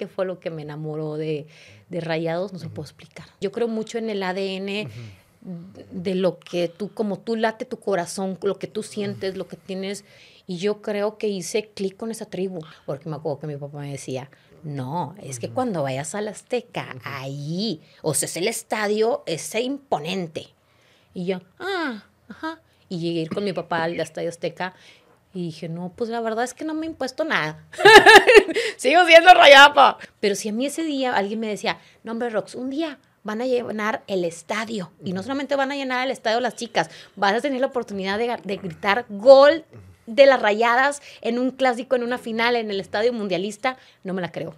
qué fue lo que me enamoró de, de Rayados, no se puedo explicar. Yo creo mucho en el ADN de lo que tú, como tú late tu corazón, lo que tú sientes, lo que tienes. Y yo creo que hice clic con esa tribu, porque me acuerdo que mi papá me decía, no, es que cuando vayas a la Azteca, ahí, o sea, es el estadio, es imponente. Y yo, ah, ajá. Y llegué a ir con mi papá al Estadio Azteca y dije, no, pues la verdad es que no me he impuesto nada. Sigo siendo rayapa. Pero si a mí ese día alguien me decía, no, hombre, Rox, un día van a llenar el estadio. Y no solamente van a llenar el estadio las chicas, vas a tener la oportunidad de, de gritar gol de las rayadas en un clásico, en una final, en el estadio mundialista. No me la creo.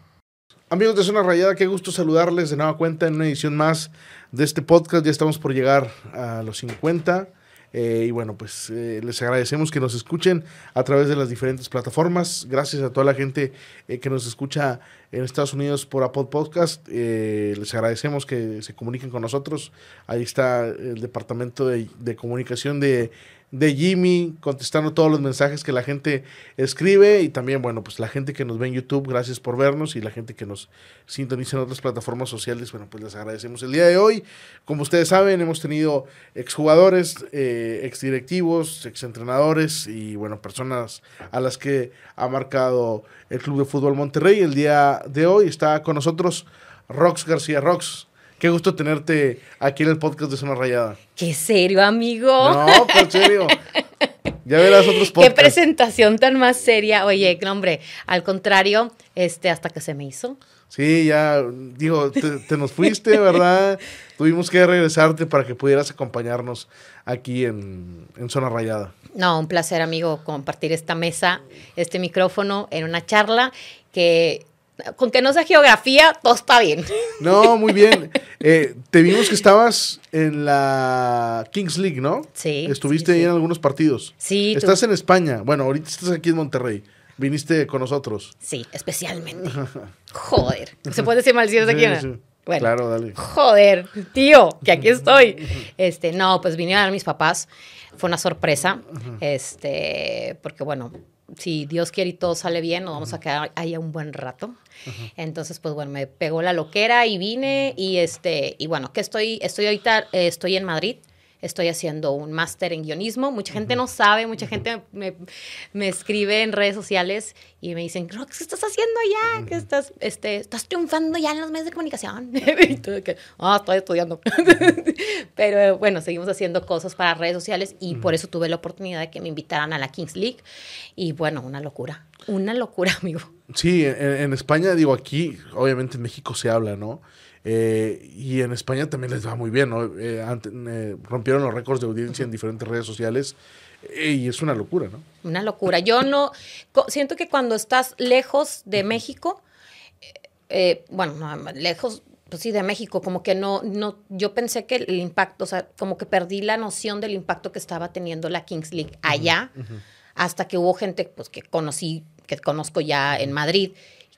Amigos de Zona Rayada, qué gusto saludarles de nueva cuenta en una edición más de este podcast. Ya estamos por llegar a los 50. Eh, y bueno, pues eh, les agradecemos que nos escuchen a través de las diferentes plataformas. Gracias a toda la gente eh, que nos escucha en Estados Unidos por Apple Podcast. les agradecemos que se comuniquen con nosotros. Ahí está el departamento de, de comunicación de de Jimmy, contestando todos los mensajes que la gente escribe y también, bueno, pues la gente que nos ve en YouTube, gracias por vernos y la gente que nos sintoniza en otras plataformas sociales, bueno, pues les agradecemos el día de hoy. Como ustedes saben, hemos tenido exjugadores, eh, exdirectivos, exentrenadores y, bueno, personas a las que ha marcado el Club de Fútbol Monterrey. El día de hoy está con nosotros Rox García. Rox, Qué gusto tenerte aquí en el podcast de Zona Rayada. Qué serio, amigo. No, pues serio. Ya verás otros podcasts. Qué presentación tan más seria. Oye, hombre, al contrario, este, hasta que se me hizo. Sí, ya, digo, te, nos fuiste, ¿verdad? Tuvimos que regresarte para que pudieras acompañarnos aquí en, en Zona Rayada. No, un placer, amigo, compartir esta mesa, este micrófono en una charla que con que no sea geografía, todo está bien. No, muy bien. Eh, te vimos que estabas en la Kings League, ¿no? Sí. Estuviste ahí en algunos partidos. Sí. Estás en España. Bueno, ahorita estás aquí en Monterrey. Viniste con nosotros. Sí, especialmente. Joder. ¿Se puede decir maldiciones aquí? Sí, Bueno, claro, dale. Joder, tío, que aquí estoy. Este, no, pues vinieron mis papás. Fue una sorpresa. Este, porque bueno, si Dios quiere y todo sale bien, nos vamos a quedar ahí un buen rato. Entonces, pues bueno, me pegó la loquera y vine y este, y bueno, que estoy, estoy ahorita, eh, estoy en Madrid estoy haciendo un máster en guionismo. Mucha gente no sabe, mucha gente me, me, escribe en redes sociales y me dicen, ¿qué estás haciendo ya? ¿Qué estás, este, estás triunfando ya en los medios de comunicación? y todo que, ah, estoy estudiando. Pero bueno, seguimos haciendo cosas para redes sociales y por eso tuve la oportunidad de que me invitaran a la Kings League. Y bueno, una locura, una locura, amigo. Sí, en, en España, digo, aquí, obviamente en México se habla, ¿no? Eh, y en España también les va muy bien, ¿no? Eh, eh, rompieron los récords de audiencia en diferentes redes sociales y es una locura, ¿no? Una locura. Yo no, siento que cuando estás lejos de México, bueno, lejos, pues sí, de México, como que no, no, yo pensé que el impacto, o sea, como que perdí la noción del impacto que estaba teniendo la Kings League allá, hasta que hubo gente, pues, que conocí, que conozco ya en Madrid,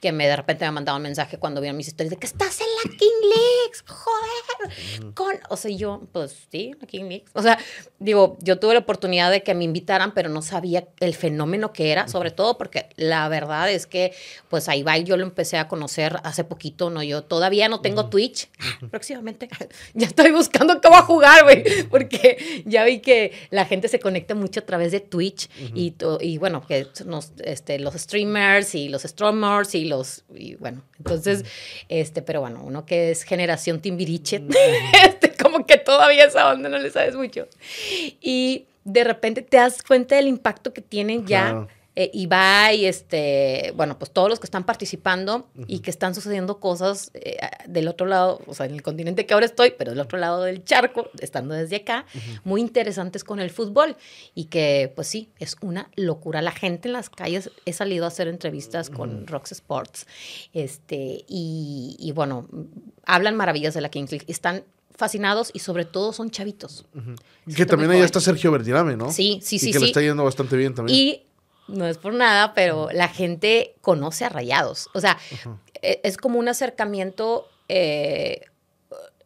que me de repente me mandado un mensaje cuando vieron mis historias de que estás en King Leagues, joder. Con, o sea, yo, pues sí, la King Leagues. O sea, digo, yo tuve la oportunidad de que me invitaran, pero no sabía el fenómeno que era, sobre todo porque la verdad es que, pues ahí va, yo lo empecé a conocer hace poquito, ¿no? Yo todavía no tengo Twitch, próximamente. ya estoy buscando cómo jugar, güey, porque ya vi que la gente se conecta mucho a través de Twitch y, y bueno, que nos, este, los streamers y los streamers y los y bueno, entonces, este, pero bueno, uno que es generación Timbiriche, este, como que todavía esa onda no le sabes mucho. Y de repente te das cuenta del impacto que tienen ya eh, Ibai, este, bueno, pues todos los que están participando y que están sucediendo cosas eh, del otro lado, o sea, en el continente que ahora estoy, pero del otro lado del charco, estando desde acá, muy interesantes con el fútbol y que, pues sí, es una locura. La gente en las calles, he salido a hacer entrevistas con Rox Sports, este, y, bueno, hablan maravillas de la Kings League, están fascinados y sobre todo son chavitos. Que también ahí está Sergio Verdirame, ¿no? Sí, sí, sí. Y que le está yendo bastante bien también. Y no es por nada, pero la gente conoce a Rayados. O sea, e, es como un acercamiento. Eh,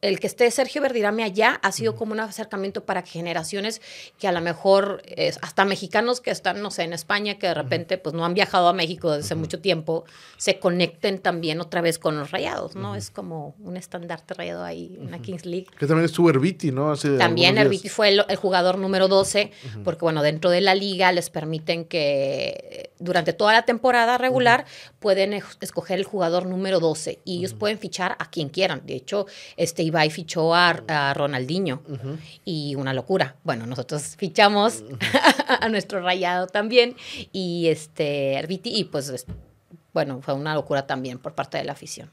el que esté Sergio Verdirame allá ha sido como un acercamiento para que generaciones que a lo mejor, hasta mexicanos que están, no sé, en España, que de repente pues no han viajado a México desde hace mucho tiempo, se conecten también otra vez con los rayados, ¿no? Es como un estandarte rayado ahí en la Kings League. Que también estuvo Herbiti, ¿no? también Herbiti fue el, jugador número 12, porque bueno, dentro de la liga les permiten que durante toda la temporada regular pueden escoger el jugador número 12 y ellos pueden fichar a quien quieran. De hecho, este Ibai fichó a, Ronaldinho y una locura. Bueno, nosotros fichamos a nuestro rayado también y este Herbiti y pues bueno, fue una locura también por parte de la afición.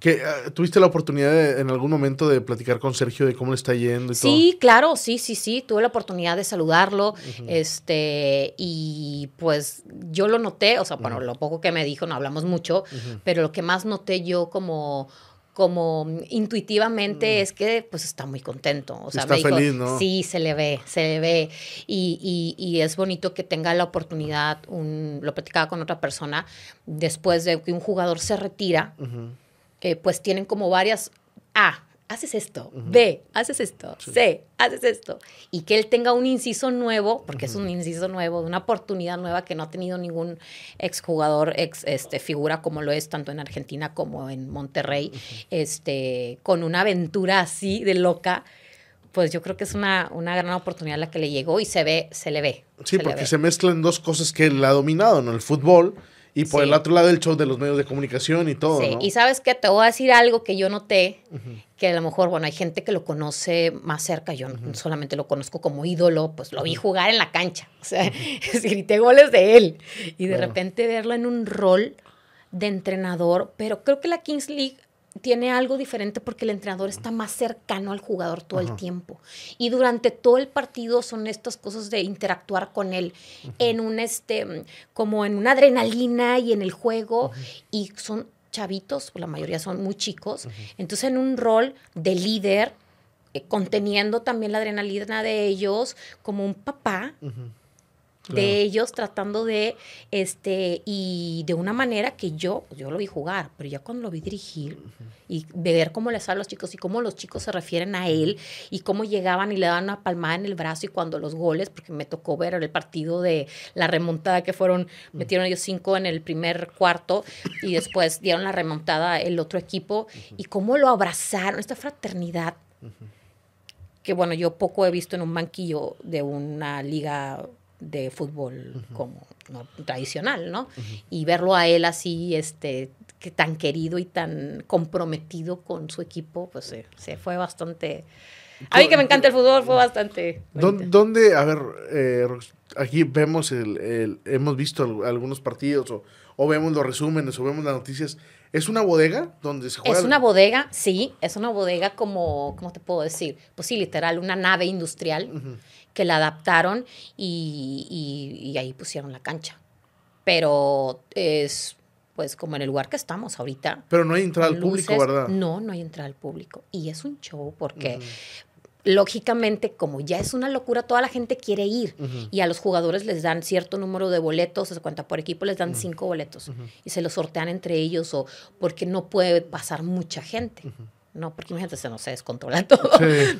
Que, ah, ¿Tuviste la oportunidad en algún momento de platicar con Sergio de cómo le está yendo? Y sí, claro, sí, sí, sí. Tuve la oportunidad de saludarlo. este Y pues yo lo noté, o sea, bueno, lo poco que me dijo, no hablamos mucho, pero lo que más noté yo como como intuitivamente es que pues está muy contento. O sea, está feliz, ¿no? Sí, se le ve, se le ve. Y, y, y, es bonito que tenga la oportunidad, un, lo platicaba con otra persona, después de que un jugador se retira pues tienen como varias, A, haces esto, B, haces esto, C, haces esto. Y que él tenga un inciso nuevo, porque es un inciso nuevo, una oportunidad nueva que no ha tenido ningún exjugador, ex este, figura como lo es tanto en Argentina como en Monterrey, este, con una aventura así de loca pues yo creo que es una, una, gran oportunidad la que le llegó y se ve, se le ve. Sí, porque se mezclan dos cosas que él ha dominado, ¿no? El fútbol y por el otro lado el show de los medios de comunicación y todo. Sí, y sabes que te voy a decir algo que yo noté, que a lo mejor, bueno, hay gente que lo conoce más cerca, yo solamente lo conozco como ídolo, pues lo vi jugar en la cancha, o sea, grité goles de él. Y de repente verlo en un rol de entrenador, pero creo que la Kings League tiene algo diferente porque el entrenador está más cercano al jugador todo el tiempo. Y durante todo el partido son estas cosas de interactuar con él en un este como en una adrenalina y en el juego y son chavitos, la mayoría son muy chicos, entonces en un rol de líder eh, conteniendo también la adrenalina de ellos como un papá de ellos tratando de, este, y de una manera que yo, yo lo vi jugar, pero ya cuando lo vi dirigir y ver cómo les hablan los chicos y cómo los chicos se refieren a él y cómo llegaban y le daban una palmada en el brazo y cuando los goles, porque me tocó ver el partido de la remontada que fueron, metieron ellos cinco en el primer cuarto y después dieron la remontada el otro equipo y cómo lo abrazaron, esta fraternidad. Que bueno, yo poco he visto en un banquillo de una liga de fútbol como tradicional, ¿no? Y verlo a él así, este, que tan querido y tan comprometido con su equipo, pues se fue bastante... A mí que me encanta el fútbol, fue bastante... ¿Dónde, a ver, eh, aquí vemos, el, hemos visto algunos partidos o, o, vemos los resúmenes o vemos las noticias, ¿es una bodega donde se juega? Es una bodega, sí, es una bodega como, ¿cómo te puedo decir? Pues sí, literal, una nave industrial que la adaptaron y, ahí pusieron la cancha. Pero es pues como en el lugar que estamos ahorita. Pero no hay entrada al público, ¿verdad? No, no hay entrada al público. Y es un show porque lógicamente, como ya es una locura, toda la gente quiere ir y a los jugadores les dan cierto número de boletos, se cuenta por equipo les dan cinco boletos y se los sortean entre ellos o porque no puede pasar mucha gente. No, porque imagínate, se no se descontrola todo.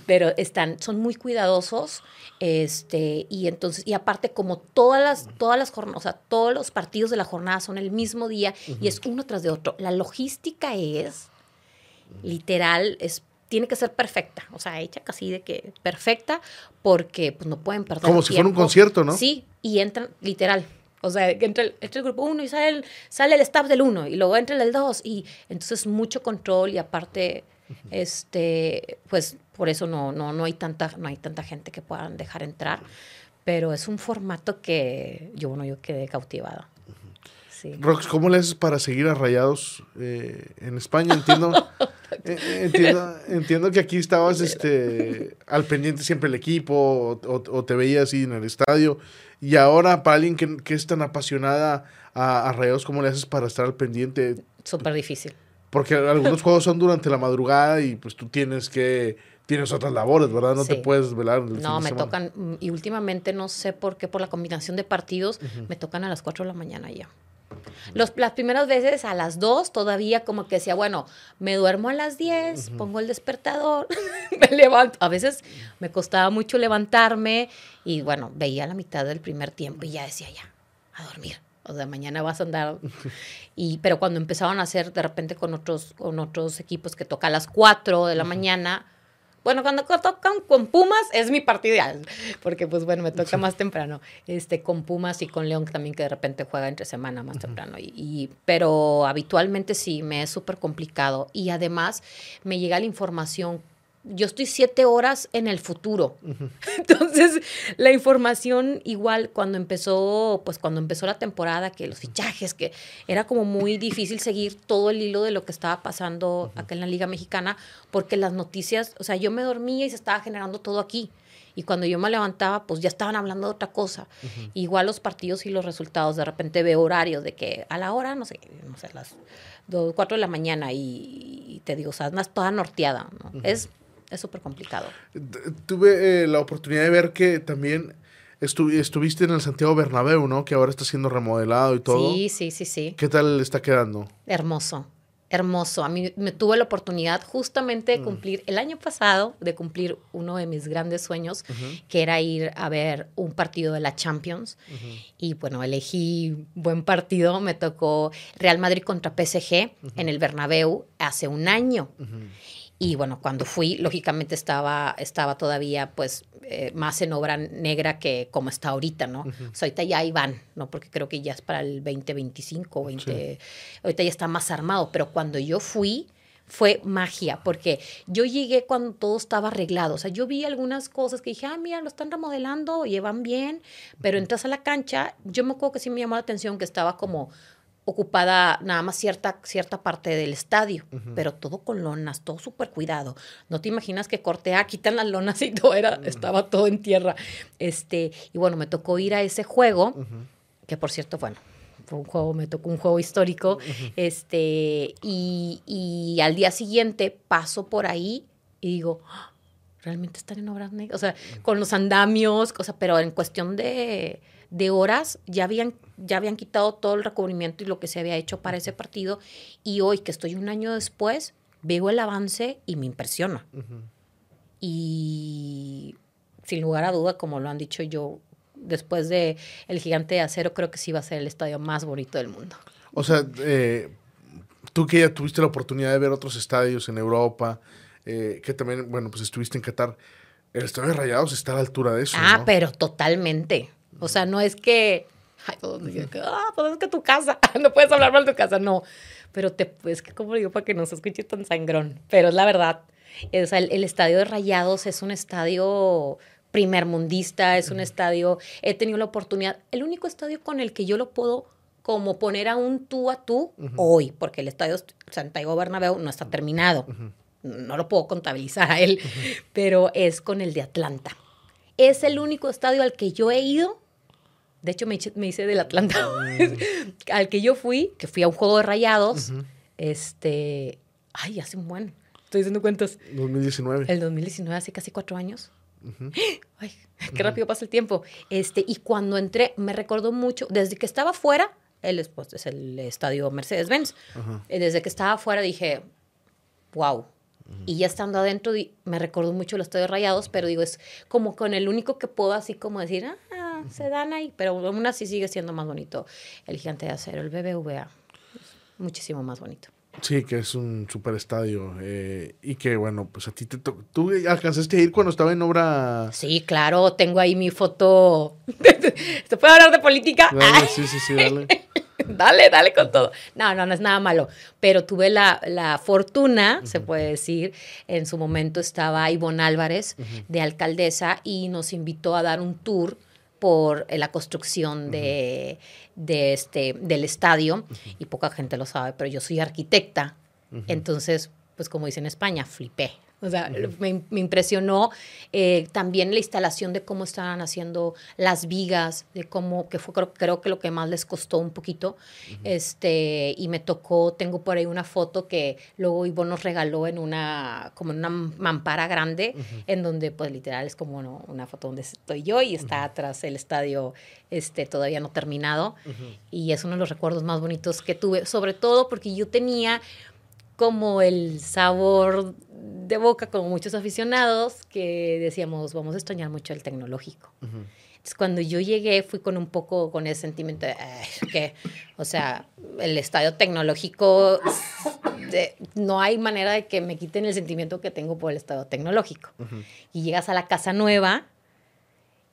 Pero están, son muy cuidadosos. Este, y entonces, y aparte, como todas las, todas las jornadas, o sea, todos los partidos de la jornada son el mismo día y es uno tras de otro. La logística es literal, es tiene que ser perfecta, o sea, hecha casi de que perfecta, porque pues no pueden perder. Como si fuera un concierto, ¿no? Sí, y entran, literal, o sea, entra el, entra el grupo 1 y sale el, sale el staff del 1 y luego entra el 2 y entonces mucho control y aparte este, pues por eso no, no, no, hay tanta, no hay tanta gente que puedan dejar entrar, pero es un formato que yo, bueno, yo quedé cautivada. Rox, ¿cómo le haces para seguir a Rayados eh, en España? Entiendo, eh, entiendo, que aquí estabas este, al pendiente siempre el equipo o, te veías así en el estadio. Y ahora, para alguien que, es tan apasionada a, a Rayados, ¿cómo le haces para estar al pendiente? Súper difícil. Porque algunos juegos son durante la madrugada y pues tú tienes que tienes otras labores, ¿verdad? No te puedes velar. no, me tocan, y últimamente no sé por qué, por la combinación de partidos, me tocan a las 4 de la mañana ya. Los, las primeras veces a las 2 todavía como que decía, bueno, me duermo a las 10, pongo el despertador, me levanto. A veces me costaba mucho levantarme y bueno, veía la mitad del primer tiempo y ya decía, ya, a dormir. O sea, mañana vas a andar. Y, pero cuando empezaban a hacer de repente con otros, con otros equipos que toca a las 4 de la mañana, bueno, cuando tocan con Pumas es mi partido ideal, porque pues bueno, me toca más temprano. Este, con Pumas y con León también que de repente juega entre semana más temprano. Y, y, pero habitualmente sí, me es súper complicado. Y además me llega la información yo estoy siete horas en el futuro. Entonces, la información igual cuando empezó, pues cuando empezó la temporada, que los fichajes, que era como muy difícil seguir todo el hilo de lo que estaba pasando acá en la Liga Mexicana, porque las noticias, o sea, yo me dormía y se estaba generando todo aquí. Y cuando yo me levantaba, pues ya estaban hablando de otra cosa. Igual los partidos y los resultados, de repente veo horarios de que a la hora, no sé, no sé, las dos, cuatro de la mañana y, te digo, o sea, más toda norteada. ¿no? Es es súper complicado. Tuve eh, la oportunidad de ver que también estuviste en el Santiago Bernabéu, ¿no? Que ahora está siendo remodelado y todo. Sí, sí, sí, sí. ¿Qué tal está quedando? Hermoso, hermoso. A mí me tuve la oportunidad justamente de mm. cumplir el año pasado, de cumplir uno de mis grandes sueños, que era ir a ver un partido de la Champions. Y bueno, elegí buen partido. Me tocó Real Madrid contra PSG en el Bernabéu hace un año. Y bueno, cuando fui, lógicamente estaba, estaba todavía pues eh, más en obra negra que como está ahorita, ¿no? O sea, ahorita ya van, ¿no? Porque creo que ya es para el 2025, 20... Ahorita ya está más armado, pero cuando yo fui fue magia, porque yo llegué cuando todo estaba arreglado. O sea, yo vi algunas cosas que dije, ah, mira, lo están remodelando, llevan bien, pero entras a la cancha, yo me acuerdo que sí me llamó la atención que estaba como ocupada nada más cierta, cierta parte del estadio, pero todo con lonas, todo súper cuidado. No te imaginas que cortea, quitan las lonas y todo era, estaba todo en tierra. Este, y bueno, me tocó ir a ese juego, que por cierto, bueno, fue un juego, me tocó un juego histórico, este, y, y, al día siguiente paso por ahí y digo, ¡Ah! realmente están en obras negras, o sea, con los andamios, o sea, pero en cuestión de de horas ya habían, ya habían quitado todo el recubrimiento y lo que se había hecho para ese partido. Y hoy, que estoy un año después, veo el avance y me impresiona. Y sin lugar a duda, como lo han dicho yo, después de El Gigante de Acero, creo que sí va a ser el estadio más bonito del mundo. O sea, eh, tú que ya tuviste la oportunidad de ver otros estadios en Europa, eh, que también, bueno, pues estuviste en Qatar, el estadio de Rayados está a la altura de eso. Ah, pero totalmente. O sea, no es que, ay, ah, pues es que tu casa, no puedes hablar mal de tu casa, no. Pero te, es que, como digo, para que no se escuche tan sangrón. Pero es la verdad. O sea, el, estadio de Rayados es un estadio primermundista, es un estadio, he tenido la oportunidad, el único estadio con el que yo lo puedo como poner a un tú a tú hoy, porque el estadio Santiago Bernabéu no está terminado, no lo puedo contabilizar a él, pero es con el de Atlanta. Es el único estadio al que yo he ido de hecho, me, hice del Atlanta. Mm. al que yo fui, que fui a un juego de rayados, este. Ay, hace un buen. Estoy haciendo cuentas. 2019. El 2019, hace casi cuatro años. Ay, qué rápido pasa el tiempo. Este, y cuando entré, me recordó mucho, desde que estaba fuera, el, pues, es el estadio Mercedes-Benz, eh, desde que estaba fuera dije, wow. Y ya estando adentro, me recordó mucho el estadio Rayados, pero digo, es como con el único que puedo así como decir, ah, se dan ahí, pero aún así sigue siendo más bonito el gigante de acero, el BBVA. Muchísimo más bonito. Sí, que es un super estadio. Eh, y que bueno, pues a ti te tocó. ¿Tú alcanzaste a ir cuando estaba en obra? Sí, claro, tengo ahí mi foto. ¿Se puede hablar de política? sí, sí, sí, dale. dale, dale con todo. No, no, no es nada malo. Pero tuve la, fortuna, se puede decir, en su momento estaba Ivonne Álvarez, de alcaldesa, y nos invitó a dar un tour por eh, la construcción de, este, del estadio, y poca gente lo sabe, pero yo soy arquitecta, entonces, pues como dice en España, flipé. O sea, me, me, impresionó eh, también la instalación de cómo estaban haciendo las vigas, de cómo, que fue creo, creo que lo que más les costó un poquito. este, y me tocó, tengo por ahí una foto que luego Ivo nos regaló en una, como en una mampara grande, en donde pues literal es como una foto donde estoy yo y está atrás el estadio este, todavía no terminado. Y es uno de los recuerdos más bonitos que tuve, sobre todo porque yo tenía como el sabor de boca, como muchos aficionados, que decíamos, vamos a extrañar mucho el tecnológico. Entonces, cuando yo llegué, fui con un poco con ese sentimiento de que, o sea, el estadio tecnológico, no hay manera de que me quiten el sentimiento que tengo por el estadio tecnológico. Y llegas a la casa nueva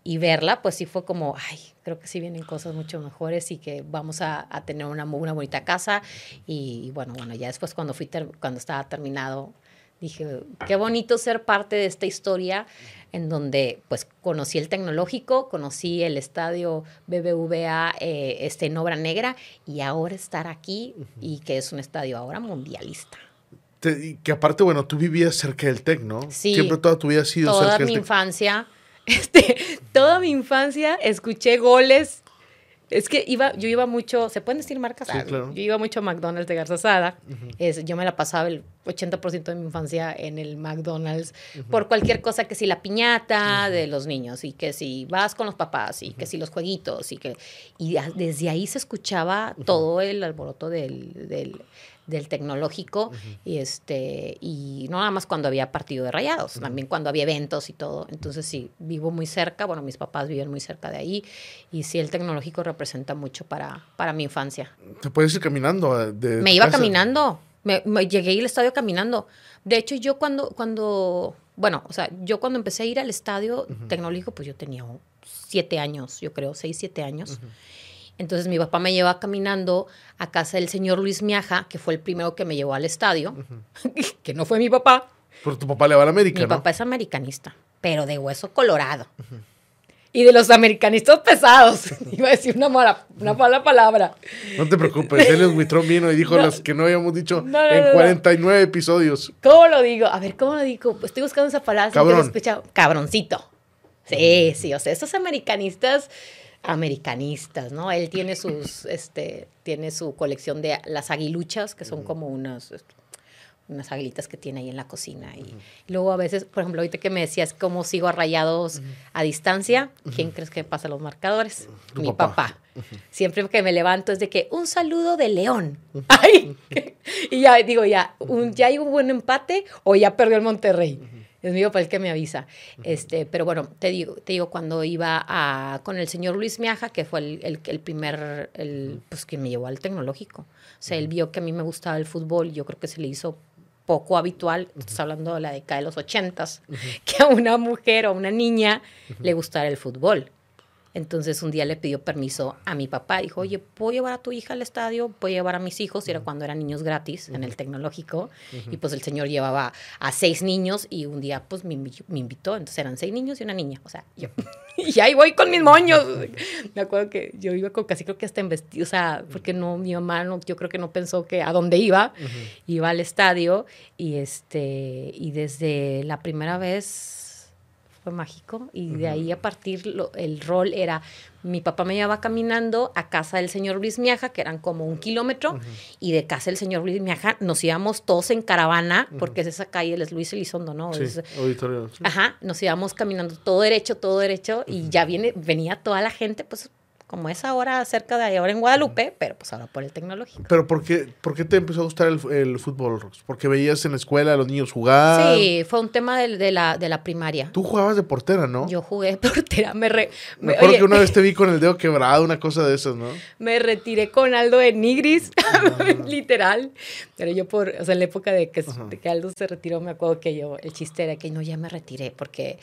y verla, pues sí fue como, ay, creo que sí vienen cosas mucho mejores y que vamos a, tener una, una bonita casa. Y, bueno, bueno, ya después cuando, fui cuando estaba terminado, dije, qué bonito ser parte de esta historia en donde pues conocí el tecnológico, conocí el estadio BBVA eh, este, en Obra Negra y ahora estar aquí y que es un estadio ahora mundialista. que aparte, bueno, tú vivías cerca del TEC, ¿no? Sí. Siempre toda tu vida ha sido cerca del Toda mi infancia este, toda mi infancia escuché goles. Es que iba, yo iba mucho, ¿se pueden decir marcas? Sí, claro. Yo iba mucho a McDonald's de Garzazada. es, yo me la pasaba el 80% de mi infancia en el McDonald's por cualquier cosa, que si la piñata de los niños y que si vas con los papás y que si los jueguitos y que... Y desde ahí se escuchaba todo el alboroto del, del del tecnológico y este y no nada más cuando había partido de rayados, también cuando había eventos y todo. Entonces sí, vivo muy cerca, bueno, mis papás viven muy cerca de ahí y sí el tecnológico representa mucho para, para mi infancia. ¿Te puedes ir caminando? Eh, de me iba caminando, me, llegué al estadio caminando. De hecho, yo cuando, cuando, bueno, o sea, yo cuando empecé a ir al estadio tecnológico, pues yo tenía siete años, yo creo, seis, siete años. Entonces mi papá me lleva caminando a casa del señor Luis Miaja, que fue el primero que me llevó al estadio, que no fue mi papá. Pero tu papá le va a la América, Mi papá es americanista, pero de hueso colorado. Y de los americanistas pesados. Iba a decir una mala, una mala palabra. No te preocupes, él es Buitrón vino y dijo las que no habíamos dicho en 49 episodios. ¿Cómo lo digo? A ver, ¿cómo lo digo? Pues estoy buscando esa palabra. Cabrón. Cabroncito. Sí, sí, o sea, esos americanistas americanistas, ¿no? Él tiene sus, este, tiene su colección de las aguiluchas, que son como unas, unas aguilitas que tiene ahí en la cocina. Y, luego a veces, por ejemplo, ahorita que me decías cómo sigo a rayados a distancia, ¿quién crees que pasa los marcadores? Mi papá. Siempre que me levanto es de que un saludo de León. Ay, y ya digo, ya, un, ya hay un buen empate o ya perdió el Monterrey. Es mío para el que me avisa. este, pero bueno, te digo, te digo, cuando iba a, con el señor Luis Miaja, que fue el, el, primer, el, pues que me llevó al tecnológico. O sea, él vio que a mí me gustaba el fútbol, yo creo que se le hizo poco habitual, estás hablando de la década de los ochentas, que a una mujer o a una niña le gustara el fútbol. Entonces un día le pidió permiso a mi papá. Dijo, oye, ¿puedo llevar a tu hija al estadio? ¿Puedo llevar a mis hijos? Y era cuando eran niños gratis en el tecnológico. Y pues el señor llevaba a seis niños y un día pues me, invitó. Entonces eran seis niños y una niña. O sea, yo... y ahí voy con mis moños. Me acuerdo que yo iba con casi creo que hasta en vestido. O sea, porque no, mi mamá no, yo creo que no pensó que a dónde iba. Iba al estadio y este, y desde la primera vez fue mágico y de ahí a partir el rol era mi papá me llevaba caminando a casa del señor Luis Miaja que eran como un kilómetro y de casa del señor Luis Miaja nos íbamos todos en caravana porque es esa calle es Luis Elizondo no sí, ajá nos íbamos caminando todo derecho todo derecho y ya viene venía toda la gente pues como es ahora cerca de ahora en Guadalupe, pero pues ahora por el tecnológico. ¿Pero por qué, por qué te empezó a gustar el, el fútbol, Rox? ¿Porque veías en la escuela a los niños jugar? Sí, fue un tema de, de, la, de la primaria. Tú jugabas de portera, ¿no? Yo jugué de portera, me... Re, me, acuerdo que una vez te vi con el dedo quebrado, una cosa de esas, ¿no? Me retiré con Aldo de Nigris, literal. Pero yo por, o sea, en la época de que, de que Aldo se retiró, me acuerdo que yo, el chiste era que no, ya me retiré, porque,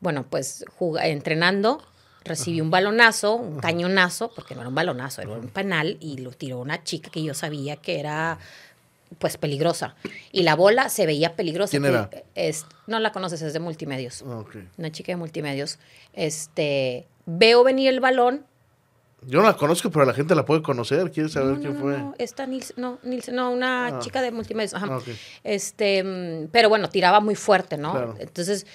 bueno, pues entrenando recibí un balonazo, un cañonazo, porque no era un balonazo, era un penal, y lo tiró una chica que yo sabía que era pues peligrosa. Y la bola se veía peligrosa. ¿Quién era? Es, no la conoces, es de multimedios. Ah, una chica de multimedios. Este, veo venir el balón Yo no la conozco, pero la gente la puede conocer. ¿Quieres saber No, quién no, fue? No, esta Nils, no, Nils, no, una Ah. chica de multimedia. Ajá. Ah. Este, pero bueno, tiraba muy fuerte, ¿no? Claro. Entonces,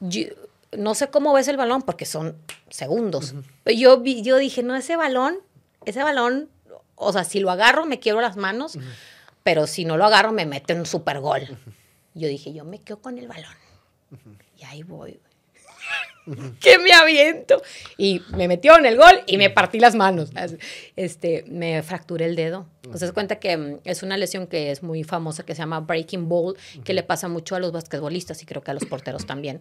yo- no sé cómo ves el balón porque son segundos. Yo, vi- yo dije, no, ese balón, ese balón, o sea, si lo agarro me quiebro las manos, pero si no lo agarro me mete un super gol. Yo dije, yo me quedo con el balón. Y ahí voy. que me aviento. Y me metió en el gol y me partí las manos. Este, me fracturé el dedo. Sea, se cuenta que mm, es una lesión que es muy famosa que se llama breaking ball, que le pasa mucho a los basquetbolistas y creo que a los porteros también.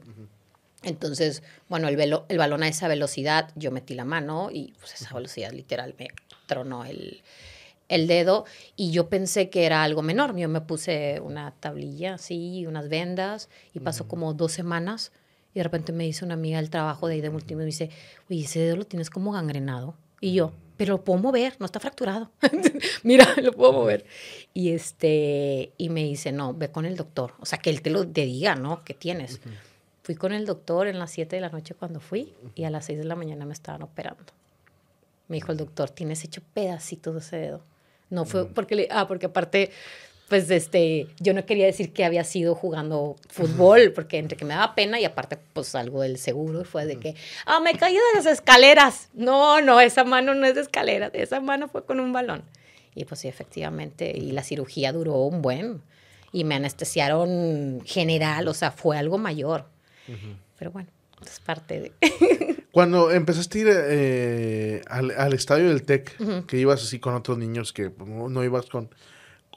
Entonces, bueno, el, velo- el balón a esa velocidad, yo metí la mano y pues esa velocidad literal me tronó el, el dedo y yo pensé que era algo menor. Yo me puse una tablilla así, unas vendas y pasó como dos semanas y de repente me dice una amiga del trabajo de ahí de multimedia, me dice, oye, ese dedo lo tienes como gangrenado. Y yo, pero lo puedo mover, no está fracturado. Mira, lo puedo mover. Y, este, y me dice, no, ve con el doctor. O sea, que él te lo te diga, ¿no? ¿Qué tienes? Fui con el doctor en las 7 de la noche cuando fui y a las 6 de la mañana me estaban operando. Me dijo el doctor, tienes hecho pedacitos de ese dedo. No fue porque le, ah, porque aparte, pues este, yo no quería decir que había sido jugando fútbol, porque entre que me daba pena y aparte, pues algo del seguro fue de que, ah, me caí de las escaleras. No, no, esa mano no es de escaleras, esa mano fue con un balón. Y pues sí, efectivamente, y la cirugía duró un buen. Y me anestesiaron general, o sea, fue algo mayor. Pero bueno, es parte de... Cuando empezaste a ir eh, al, al estadio del TEC, que ibas así con otros niños, que pues, no, no ibas con...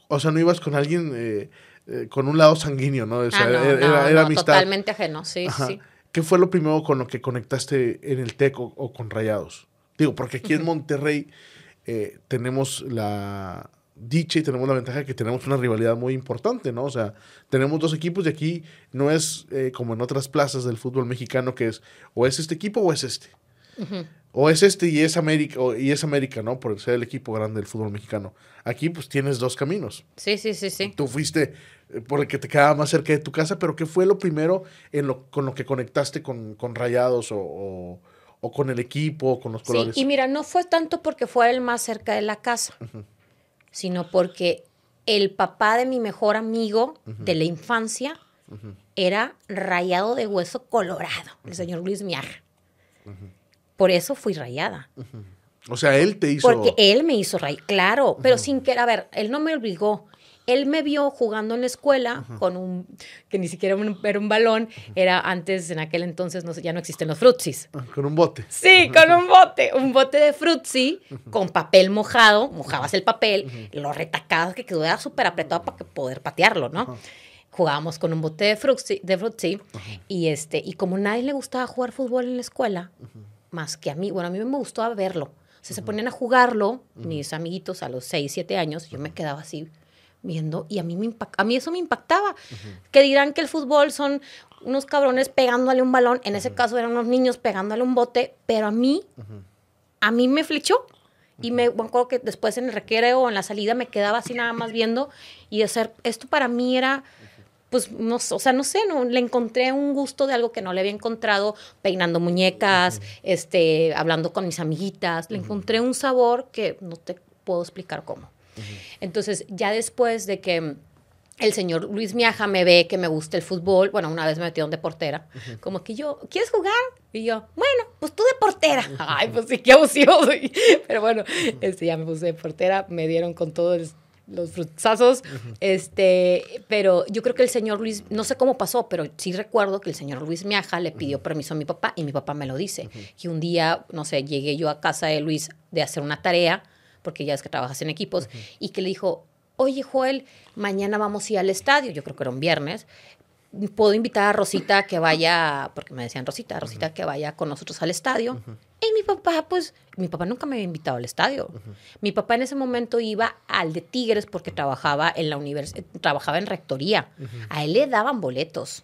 O sea, no ibas con alguien eh, eh, con un lado sanguíneo, ¿no? O sea, ah, no, era, no, era- era no, amistad. totalmente ajeno, sí, Ajá. sí. ¿Qué fue lo primero con lo que conectaste en el TEC o, o con Rayados? Digo, porque aquí en Monterrey eh, tenemos la dicha y tenemos la ventaja de que tenemos una rivalidad muy importante, ¿no? O sea, tenemos dos equipos y aquí no es eh, como en otras plazas del fútbol mexicano que es o es este equipo o es este. O es este y es América, o- y es América, ¿no? Por ser el equipo grande del fútbol mexicano. Aquí pues tienes dos caminos. Sí, sí, sí, sí. Tú fuiste eh, por el que te quedaba más cerca de tu casa, pero ¿qué fue lo primero en lo, con lo que conectaste con, con Rayados o, o- o con el equipo o con los Sí, colores? y mira, no fue tanto porque fuera el más cerca de la casa, sino porque el papá de mi mejor amigo de la infancia era rayado de hueso colorado, el señor Luis Miaja. Por eso fui rayada. O sea, él te hizo... Porque él me hizo rayar, claro, pero sin que, a ver, él no me obligó. Él me vio jugando en la escuela con un, que ni siquiera un- era un balón, era antes, en aquel entonces, no ya no existen los frutsis. Ah, Con un bote. Sí, con un bote, un bote de frutzi con papel mojado, mojabas el papel, lo retacabas que quedó súper apretado para que poder patearlo, ¿no? Jugábamos con un bote de frutzi, de frutzi y este y como nadie le gustaba jugar fútbol en la escuela, más que a mí, bueno, a mí me gustaba verlo. O sea, se ponían a jugarlo, mis amiguitos a los 6, 7 años, yo me quedaba así viendo y a mí, me impac- a mí eso me impactaba. Que dirán que el fútbol son unos cabrones pegándole un balón, en ese caso eran unos niños pegándole un bote, pero a mí, a mí me flechó. Y me me acuerdo que después en el recreo o en la salida me quedaba así nada más viendo y hacer, esto para mí era, pues, no, o sea, no sé, no, le encontré un gusto de algo que no le había encontrado peinando muñecas, este, hablando con mis amiguitas, le encontré un sabor que no te puedo explicar cómo. Entonces, ya después de que el señor Luis Miaja me ve que me gusta el fútbol, bueno, una vez me metieron de portera, como que yo, ¿quieres jugar? Y yo, bueno, pues tú de portera. Ay, pues sí, qué abusivo soy. Pero bueno, este, ya me puse de portera, me dieron con todos los frutazos, este, pero yo creo que el señor Luis, no sé cómo pasó, pero sí recuerdo que el señor Luis Miaja le pidió permiso a mi papá y mi papá me lo dice. Que un día, no sé, llegué yo a casa de Luis de hacer una tarea, porque ya es que trabajas en equipos, y que le dijo, oye Joel, mañana vamos a ir al estadio, yo creo que era un viernes, puedo invitar a Rosita a que vaya, porque me decían Rosita, Rosita que vaya con nosotros al estadio. Y mi papá, pues, mi papá nunca me había invitado al estadio. Mi papá en ese momento iba al de Tigres porque trabajaba en la universidad, trabajaba en rectoría. A él le daban boletos.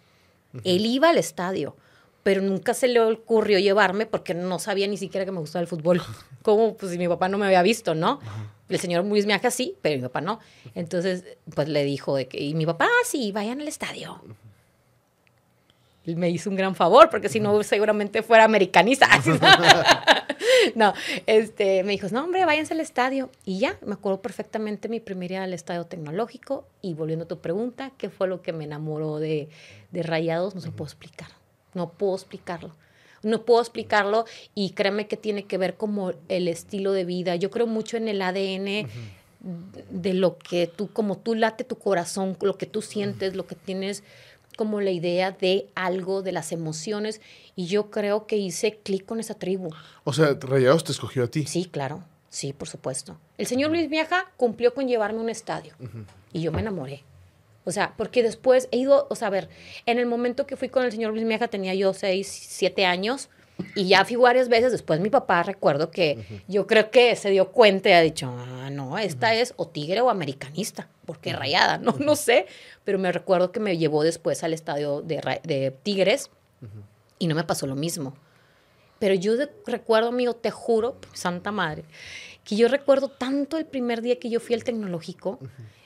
Él iba al estadio, pero nunca se le ocurrió llevarme porque no sabía ni siquiera que me gustaba el fútbol. Como, pues, si mi papá no me había visto, ¿no? El señor Luis Miaja sí, pero mi papá no. Entonces, pues le dijo de que, y mi papá, "Ah, sí, vayan al estadio. Me hizo un gran favor, porque si no, seguramente fuera americanista. no, este, me dijo, no, hombre, váyanse al estadio. Y ya, me acuerdo perfectamente mi primer día al estadio tecnológico. Y volviendo a tu pregunta, ¿qué fue lo que me enamoró de, de Rayados? No se puedo explicar. No puedo explicarlo. No puedo explicarlo y créeme que tiene que ver como el estilo de vida. Yo creo mucho en el ADN de lo que tú, como tú late tu corazón, lo que tú sientes, lo que tienes como la idea de algo, de las emociones, y yo creo que hice clic con esa tribu. O sea, Rayados te escogió a ti. Sí, claro, sí, por supuesto. El señor Luis Viaja cumplió con llevarme a un estadio, y yo me enamoré. O sea, porque después he ido, o sea, a ver, en el momento que fui con el señor Luis Viaja tenía yo seis, siete años, y ya fui varias veces. Después mi papá, recuerdo que yo creo que se dio cuenta y ha dicho, ah, no, esta es o tigre o americanista, porque rayada, no, no sé. Pero me recuerdo que me llevó después al estadio de, de Tigres y no me pasó lo mismo. Pero yo recuerdo, amigo, te juro, santa madre, que yo recuerdo tanto el primer día que yo fui al tecnológico.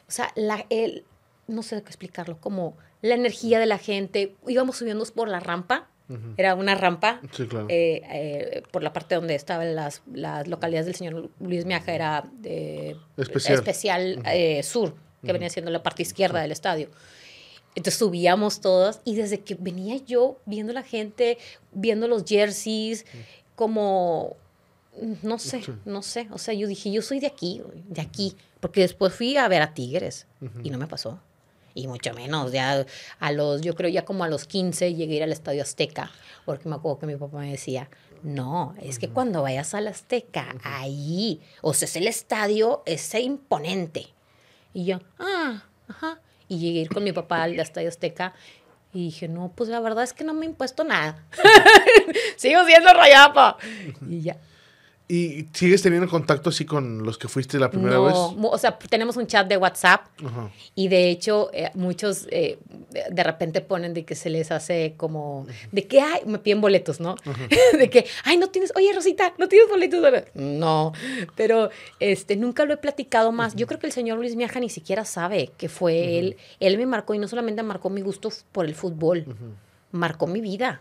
O sea, la, el, no sé qué explicarlo, como la energía de la gente. Íbamos subiendo por la rampa era una rampa eh, eh, por la parte donde estaban las, las, localidades del señor Luis Miaja, era especial, especial eh, sur, que venía siendo la parte izquierda del estadio. Entonces subíamos todos y desde que venía yo viendo la gente, viendo los jerseys, como, no sé, no sé, o sea, yo dije, yo soy de aquí, de aquí, porque después fui a ver a Tigres y no me pasó y mucho menos, ya a los, yo creo ya como a los 15 llegué a ir al Estadio Azteca, porque me acuerdo que mi papá me decía, no, es que cuando vayas al Azteca, ahí, o sea, es el estadio, ese imponente. Y yo, ah, ajá. Y llegué a ir con mi papá al Estadio Azteca y dije, no, pues la verdad es que no me he impuesto nada. Sigo siendo rayapa. Y ya. ¿Y sigues teniendo contacto así con los que fuiste la primera vez? No, o sea, tenemos un chat de WhatsApp y de hecho eh, muchos eh, de repente ponen de que se les hace como, de que, ay, me piden boletos, ¿no? de que, ay, no tienes, oye, Rosita, no tienes boletos. No, pero este, nunca lo he platicado más. Yo creo que el señor Luis Miaja ni siquiera sabe que fue él. Él me marcó y no solamente marcó mi gusto por el fútbol, marcó mi vida.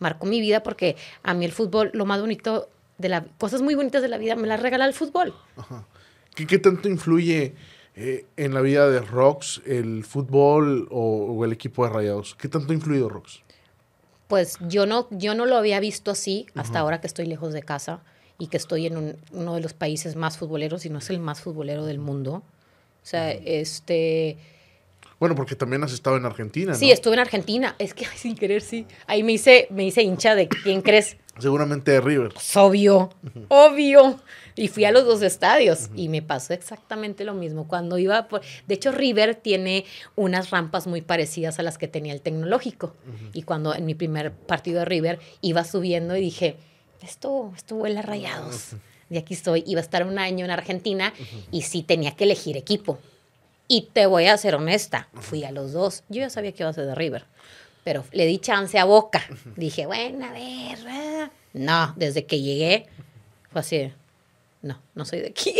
Marcó mi vida porque a mí el fútbol, lo más bonito de las cosas muy bonitas de la vida me las regala el fútbol. ¿Qué, tanto influye eh, en la vida de Rox el fútbol o, el equipo de Rayados? ¿Qué tanto ha influido Rox? Pues yo no, yo no lo había visto así hasta ahora que estoy lejos de casa y que estoy en uno de los países más futboleros, y no es el más futbolero del mundo. O sea, este bueno, porque también has estado en Argentina. Sí, estuve en Argentina. Es que sin querer, sí. Ahí me hice, me hice hincha de quién crees. Seguramente de River. Pues obvio, obvio. Y fui a los dos estadios y me pasó exactamente lo mismo. Cuando iba por... De hecho, River tiene unas rampas muy parecidas a las que tenía el tecnológico. Y cuando en mi primer partido de River iba subiendo y dije, esto, esto huele a rayados. Y aquí estoy. Iba a estar un año en Argentina y sí tenía que elegir equipo. Y te voy a ser honesta, fui a los dos. Yo ya sabía que iba a ser de River, pero le di chance a Boca. Dije, bueno, a ver. Ah". No, desde que llegué fue así, no, no soy de aquí.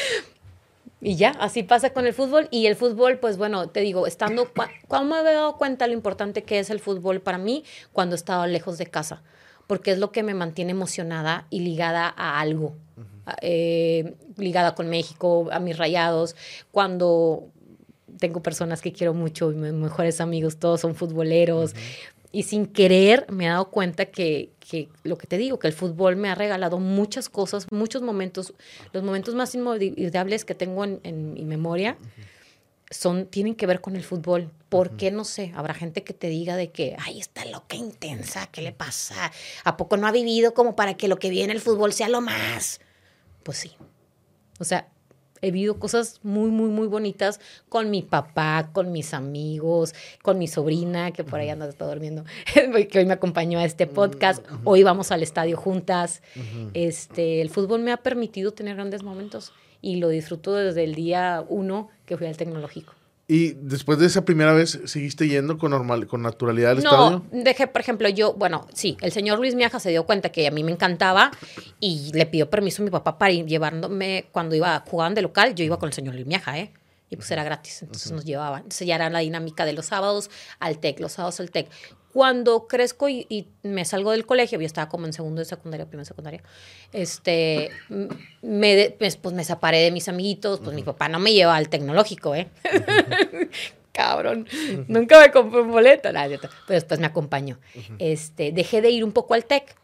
y ya, así pasa con el fútbol. Y el fútbol, pues bueno, te digo, estando, cuando me he dado cuenta lo importante que es el fútbol para mí cuando he estado lejos de casa, porque es lo que me mantiene emocionada y ligada a algo. Eh, ligada con México, a mis rayados, cuando tengo personas que quiero mucho, mis mejores amigos, todos son futboleros. Y sin querer me he dado cuenta que, que, lo que te digo, que el fútbol me ha regalado muchas cosas, muchos momentos, los momentos más inolvidables que tengo en, en mi memoria son, tienen que ver con el fútbol. ¿Por qué? No sé. Habrá gente que te diga de que, ay, está loca intensa, ¿qué le pasa? ¿A poco no ha vivido como para que lo que viene el fútbol sea lo más? Pues sí. O sea, he vivido cosas muy, muy, muy bonitas con mi papá, con mis amigos, con mi sobrina, que por ahí anda, está durmiendo, que hoy me acompañó a este podcast. Hoy vamos al estadio juntas. este, el fútbol me ha permitido tener grandes momentos y lo disfruto desde el día uno que fui al tecnológico. ¿Y después de esa primera vez seguiste yendo con normal, con naturalidad al estadio? No, dejé, por ejemplo, yo, bueno, sí, el señor Luis Miaja se dio cuenta que a mí me encantaba y le pidió permiso a mi papá para ir llevándome, cuando iba jugaban de local, yo iba con el señor Luis Miaja, ¿eh? Y pues era gratis, entonces nos llevaban. Entonces ya era la dinámica de los sábados al TEC, los sábados al TEC. Cuando crezco y, me salgo del colegio, yo estaba como en segundo de secundaria, primero de secundaria, este, me, pues, pues, me separé de mis amiguitos, pues mi papá no me lleva al tecnológico, ¿eh? Cabrón, nunca me compré un boleto, pero después me acompañó. este, dejé de ir un poco al TEC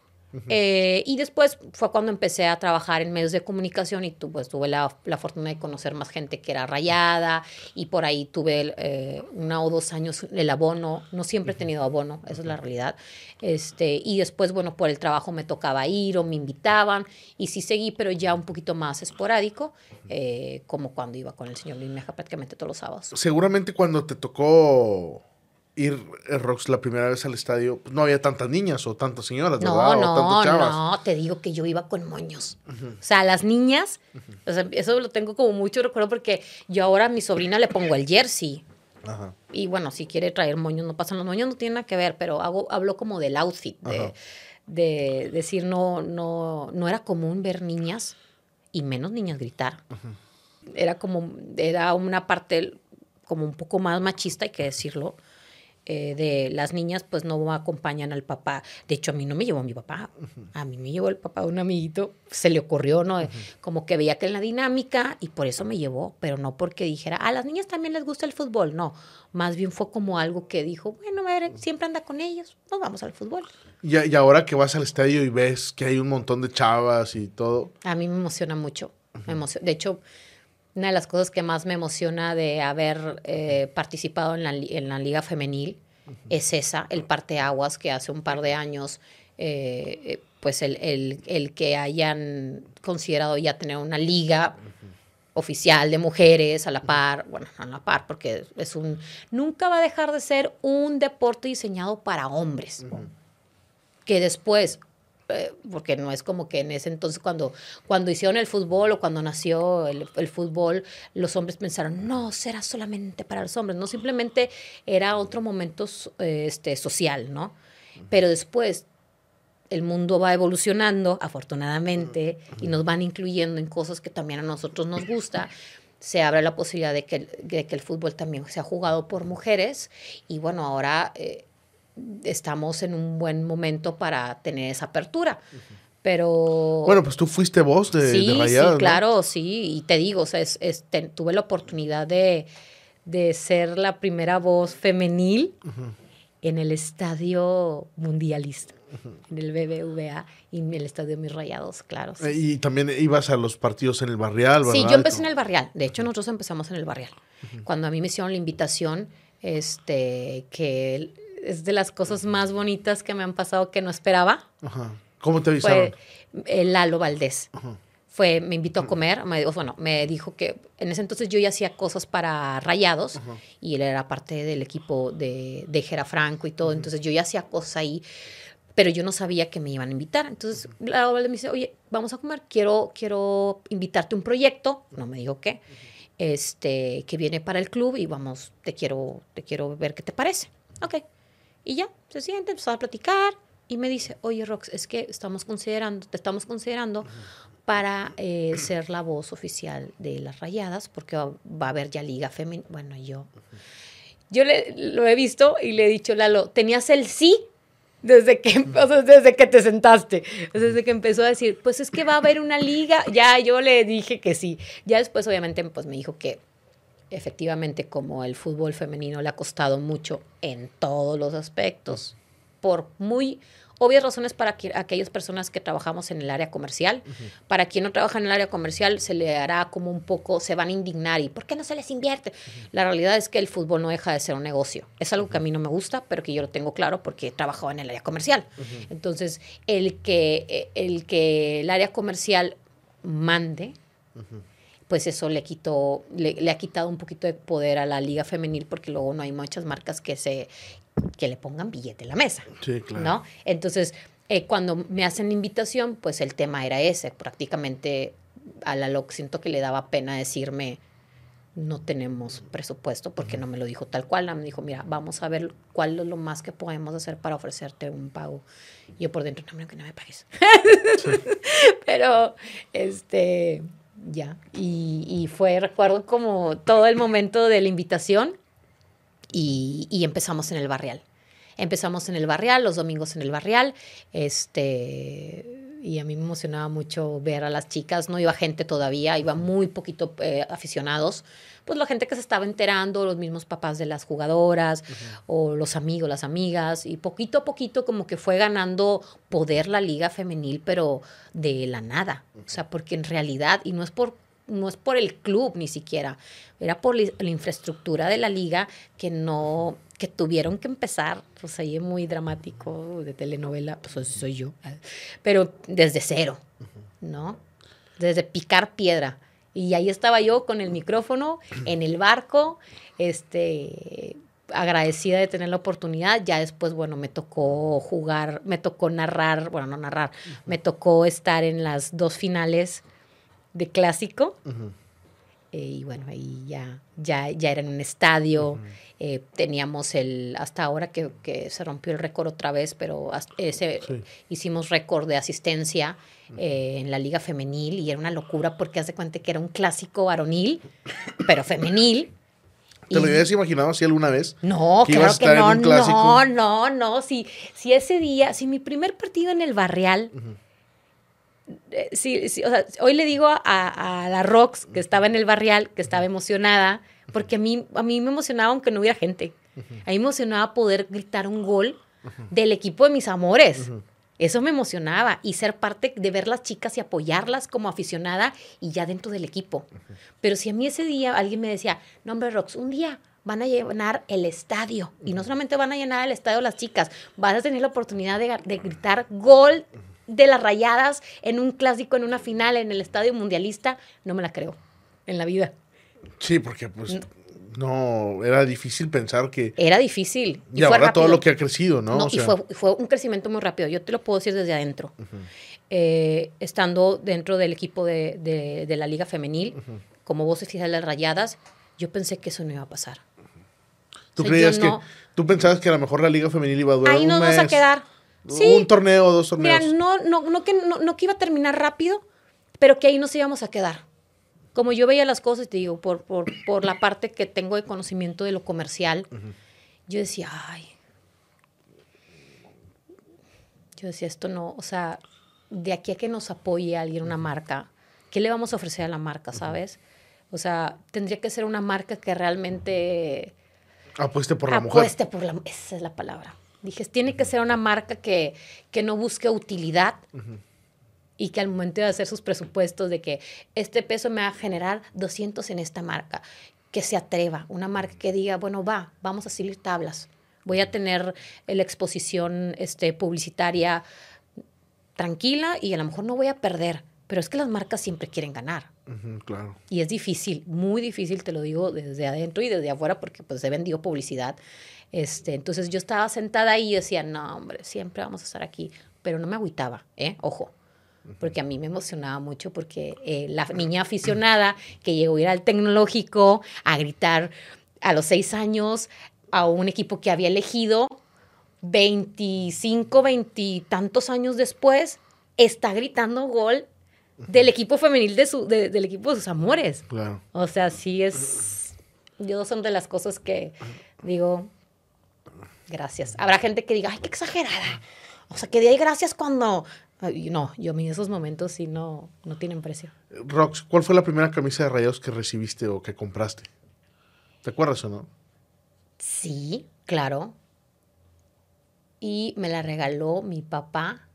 eh, y después fue cuando empecé a trabajar en medios de comunicación y tu, pues, tuve la, la, fortuna de conocer más gente que era rayada y por ahí tuve eh, una o dos años el abono. No siempre he tenido abono, esa es la realidad. Este, y después, bueno, por el trabajo me tocaba ir o me invitaban y sí seguí, pero ya un poquito más esporádico, eh, como cuando iba con el señor Luis Meja prácticamente todos los sábados. Seguramente cuando te tocó ir eh, Rox la primera vez al estadio, pues, no había tantas niñas o tantas señoras, no, ¿verdad? No, no, te digo que yo iba con moños. O sea, las niñas, o sea, eso lo tengo como mucho recuerdo porque yo ahora a mi sobrina le pongo el jersey. Ajá. Y bueno, si quiere traer moños, no pasan los moños, no tiene nada que ver, pero hago, hablo como del outfit, de, de, decir, no, no, no era común ver niñas y menos niñas gritar. Era como, era una parte como un poco más machista, hay que decirlo eh, de las niñas pues no acompañan al papá. De hecho, a mí no me llevó mi papá, a mí me llevó el papá de un amiguito, se le ocurrió, ¿no? Como que veía que en la dinámica y por eso me llevó, pero no porque dijera, a las niñas también les gusta el fútbol, no, más bien fue como algo que dijo, bueno, siempre anda con ellos, nos vamos al fútbol. Y, y ahora que vas al estadio y ves que hay un montón de chavas y todo. A mí me emociona mucho, me emociona. De hecho, una de las cosas que más me emociona de haber eh, participado en la, en la Liga Femenil es esa, el parteaguas que hace un par de años, eh, pues el, el, el, que hayan considerado ya tener una liga oficial de mujeres a la par, bueno, a la par, porque es un, nunca va a dejar de ser un deporte diseñado para hombres. Que después, eh, porque no es como que en ese entonces cuando, cuando hicieron el fútbol o cuando nació el, fútbol, los hombres pensaron, no, será solamente para los hombres, no, simplemente era otro momento este, social, ¿no? Pero después el mundo va evolucionando, afortunadamente, y nos van incluyendo en cosas que también a nosotros nos gusta. Se abre la posibilidad de que, de que el fútbol también sea jugado por mujeres. Y bueno, ahora eh, estamos en un buen momento para tener esa apertura. Pero. Bueno, pues tú fuiste voz de, sí, Sí, claro, sí. Y te digo, o sea, es, tuve la oportunidad de, ser la primera voz femenil en el estadio mundialista, en el BBVA y en el estadio Mis Rayados, claro. Eh, y también ibas a los partidos en el barrial, ¿verdad? Sí, yo empecé en el barrial. De hecho, nosotros empezamos en el barrial. Cuando a mí me hicieron la invitación, este, que es de las cosas más bonitas que me han pasado que no esperaba. Ajá. ¿Cómo te avisaron? Fue Lalo Valdés. Fue, me invitó a comer, me, bueno, me dijo que en ese entonces yo ya hacía cosas para Rayados y él era parte del equipo de, de Jera Franco y todo, entonces yo ya hacía cosas ahí, pero yo no sabía que me iban a invitar. Entonces Lalo Valdés me dice, oye, vamos a comer, quiero, quiero invitarte a un proyecto, no me dijo qué, este, que viene para el club y vamos, te quiero, te quiero ver qué te parece. Ok. Y ya, se siente, empezó a platicar y me dice, oye Rox, es que estamos considerando, te estamos considerando para eh, ser la voz oficial de las rayadas, porque va, a haber ya liga femenina. Bueno, yo, yo le, lo he visto y le he dicho, Lalo, tenías el sí desde que, desde que te sentaste, desde que empezó a decir, pues es que va a haber una liga, ya yo le dije que sí. Ya después obviamente pues me dijo que efectivamente como el fútbol femenino le ha costado mucho en todos los aspectos, por muy obvias razones para aquellas personas que trabajamos en el área comercial. Para quien no trabaja en el área comercial se le hará como un poco, se van a indignar y ¿por qué no se les invierte? La realidad es que el fútbol no deja de ser un negocio. Es algo que a mí no me gusta, pero que yo lo tengo claro porque he trabajado en el área comercial. Entonces, el que, eh, el que el área comercial mande, pues eso le quitó, le, ha quitado un poquito de poder a la liga femenil porque luego no hay muchas marcas que se que le pongan billete en la mesa. Sí, claro. ¿No? Entonces, eh, cuando me hacen invitación, pues el tema era ese. Prácticamente a la LOC siento que le daba pena decirme no tenemos presupuesto porque no me lo dijo tal cual. Me dijo, mira, vamos a ver cuál es lo más que podemos hacer para ofrecerte un pago. Y yo por dentro, no, que no me pagues. Pero, este, Ya. Y, fue, recuerdo como todo el momento de la invitación y, y empezamos en el barrial. Empezamos en el barrial, los domingos en el barrial. Este y a mí me emocionaba mucho ver a las chicas, no iba gente todavía, iba muy poquito eh, aficionados, pues la gente que se estaba enterando, los mismos papás de las jugadoras o los amigos, las amigas, y poquito a poquito como que fue ganando poder la liga femenil, pero de la nada, o sea, porque en realidad, y no es por no es por el club ni siquiera, era por la, infraestructura de la liga que no, que tuvieron que empezar, pues ahí es muy dramático de telenovela, pues soy yo, pero desde cero, ¿no? Desde picar piedra. Y ahí estaba yo con el micrófono en el barco, este, agradecida de tener la oportunidad. Ya después, bueno, me tocó jugar, me tocó narrar, bueno, no narrar, me tocó estar en las dos finales de clásico. Eh, y bueno, ahí ya, ya, ya era en un estadio. Eh, teníamos el, hasta ahora que, se rompió el récord otra vez, pero ese, hicimos récord de asistencia eh, en la liga femenil y era una locura porque hace cuenta que era un clásico varonil, pero femenil. ¿Te lo habías imaginado así alguna vez? No, claro que no, no, no, no. Si, si ese día, si mi primer partido en el barrial eh, sí, o sea, hoy le digo a, la Rox, que estaba en el barrial, que estaba emocionada, porque a mí, a mí me emocionaba aunque no hubiera gente. A mí me emocionaba poder gritar un gol del equipo de mis amores. Eso me emocionaba y ser parte de ver las chicas y apoyarlas como aficionada y ya dentro del equipo. Pero si a mí ese día alguien me decía, no hombre Rox, un día van a llenar el estadio y no solamente van a llenar el estadio las chicas, vas a tener la oportunidad de, de gritar gol de las rayadas en un clásico, en una final, en el estadio mundialista, no me la creo en la vida. Sí, porque pues no, era difícil pensar que... Era difícil. Y, ahora todo lo que ha crecido, ¿no? y fue, un crecimiento muy rápido. Yo te lo puedo decir desde adentro. Eh, estando dentro del equipo de, la Liga Femenil, como oficial de las rayadas, yo pensé que eso no iba a pasar. ¿Tú creías que... ¿Tú pensabas que a lo mejor la Liga Femenil iba a durar Ahí nos vamos a quedar un torneo, dos torneos. Mira, no, no, no, que, no, que iba a terminar rápido, pero que ahí nos íbamos a quedar. Como yo veía las cosas, te digo, por, por, por la parte que tengo de conocimiento de lo comercial, yo decía, ay. Yo decía, esto no, o sea, de aquí a que nos apoye alguien, una marca, ¿qué le vamos a ofrecer a la marca, sabes? O sea, tendría que ser una marca que realmente... Apueste por la mujer. Apueste por la... Esa es la palabra. Dije, tiene que ser una marca que, no busque utilidad y que al momento de hacer sus presupuestos de que este peso me va a generar 200 en esta marca, que se atreva, una marca que diga, bueno, va, vamos a salir tablas, voy a tener la exposición este, publicitaria tranquila y a lo mejor no voy a perder, pero es que las marcas siempre quieren ganar. claro. Y es difícil, muy difícil, te lo digo desde adentro y desde afuera, porque pues se vendió publicidad. Este, entonces yo estaba sentada ahí y decía, no, hombre, siempre vamos a estar aquí. Pero no me agüitaba, ¿eh? Ojo. Porque a mí me emocionaba mucho porque eh, la niña aficionada que llegó a ir al tecnológico a gritar a los seis años a un equipo que había elegido, 25, 20 tantos años después, está gritando gol del equipo femenil de su, del equipo de sus amores. Claro. O sea, sí es. Yo son de las cosas que digo, gracias. Habrá gente que diga, ay, qué exagerada. O sea, que de ahí gracias cuando... no, yo en esos momentos sí no, no tienen precio. Rox, ¿cuál fue la primera camisa de rayados que recibiste o que compraste? ¿Te acuerdas o no? Sí, claro. Y me la regaló mi papá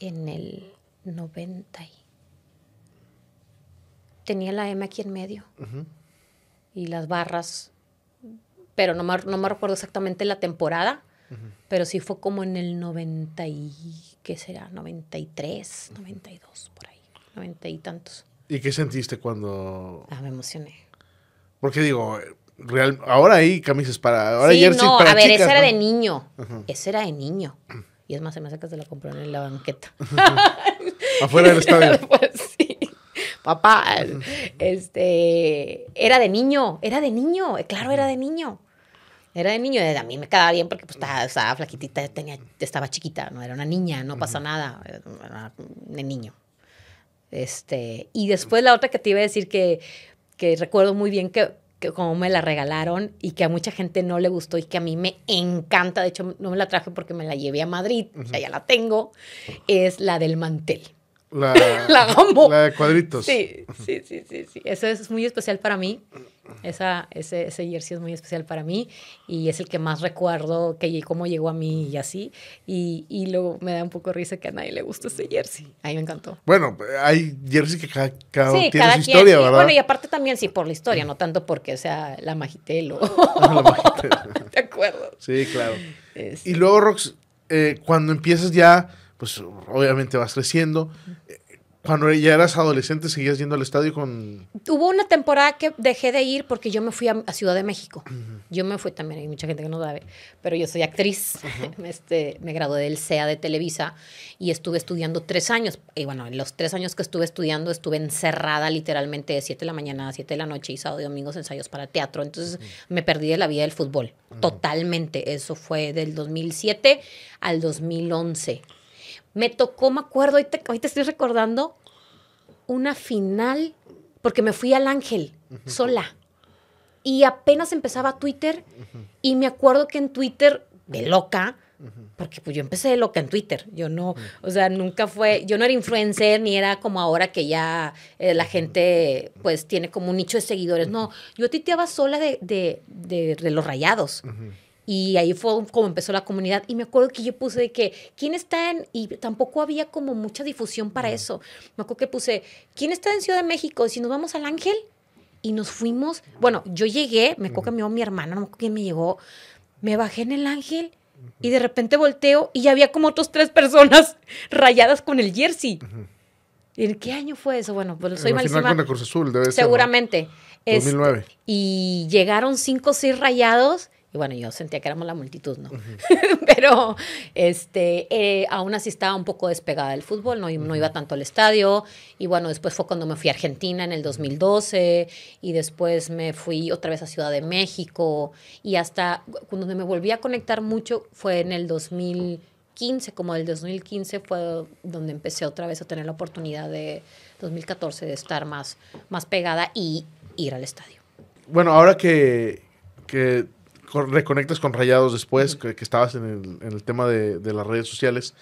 en el 90. Tenía la M aquí en medio. Y las barras pero no me, no me recuerdo exactamente la temporada, pero sí fue como en el 90 y, ¿qué será? 93, 92, por ahí, 90 y tantos. ¿Y qué sentiste cuando...? Ah, me emocioné. Porque digo, real, ahora hay camisas para... Ahora sí, no, a ver, ese era de niño. Ese era de niño. Y es más, se me hace que se la compró en la banqueta. Afuera del estadio. pues, sí papá, este, era de niño, era de niño, claro, era de niño. Era de niño, a mí me quedaba bien porque pues, estaba, flaquitita, tenía, estaba chiquita, no era una niña, no pasa nada, era de niño. Este, y después la otra que te iba a decir que, que recuerdo muy bien que, que como me la regalaron y que a mucha gente no le gustó y que a mí me encanta, de hecho no me la traje porque me la llevé a Madrid, ya, ya la tengo, es la del mantel. La, La amo. La de cuadritos. Sí, sí, sí, sí, sí. Eso es muy especial para mí. Esa, ese, ese jersey es muy especial para mí y es el que más recuerdo que cómo llegó a mí y así. Y, y luego me da un poco risa que a nadie le gusta ese jersey. A mí me encantó. Bueno, hay jersey que cada, cada Sí, tiene cada su quien. historia, y ¿verdad? bueno, y aparte también sí por la historia, no tanto porque sea la Magitel o... La Magitel. ¿Te acuerdas? Sí, claro. Es- Y luego, Rox, eh, cuando empiezas ya, pues obviamente vas creciendo. Eh, Cuando ya eras adolescente, seguías yendo al estadio con... Hubo una temporada que dejé de ir porque yo me fui a, a Ciudad de México. Yo me fui también, hay mucha gente que no sabe, pero yo soy actriz. este, me gradué del CEA de Televisa y estuve estudiando tres años. Y bueno, en los tres años que estuve estudiando, estuve encerrada literalmente de 7 de la mañana a 7 de la noche y sábado y domingos ensayos para teatro. Entonces me perdí de la vida del fútbol, totalmente. Eso fue del 2007 al 2011. Me tocó, me acuerdo, ahorita, ahorita estoy recordando, una final, porque me fui al Ángel sola. Y apenas empezaba Twitter, y me acuerdo que en Twitter, de loca, porque pues yo empecé de loca en Twitter, yo no, o sea, nunca fue, yo no era influencer, ni era como ahora que ya eh, la gente pues tiene como un nicho de seguidores, no, yo tuiteaba sola de, de, de- de los rayados. Y ahí fue como empezó la comunidad. Y me acuerdo que yo puse de que, ¿quién está en...? Y tampoco había como mucha difusión para eso. Me acuerdo que puse, ¿quién está en Ciudad de México? Si nos vamos al Ángel. Y nos fuimos. Bueno, yo llegué, me acuerdo que me llevó mi hermana, no me acuerdo quién me llegó. Me bajé en el Ángel y de repente volteo y ya había como otras tres personas rayadas con el jersey. ¿Y ¿En qué año fue eso? Bueno, pues soy en la final malísima. con Cruz Azul, debe ser, ¿no? Seguramente. Este, 2009. y llegaron cinco o seis rayados. Y bueno, yo sentía que éramos la multitud, ¿no? Pero este, eh, aún así estaba un poco despegada del fútbol, no, no iba tanto al estadio. Y bueno, después fue cuando me fui a Argentina en el 2012. Y después me fui otra vez a Ciudad de México. Y hasta cuando me volví a conectar mucho fue en el 2015, como del 2015 fue donde empecé otra vez a tener la oportunidad de 2014 de estar más, más pegada y ir al estadio. Bueno, ahora que, que reconectas con Rayados después, que, que estabas en el, en el tema de, de las redes sociales,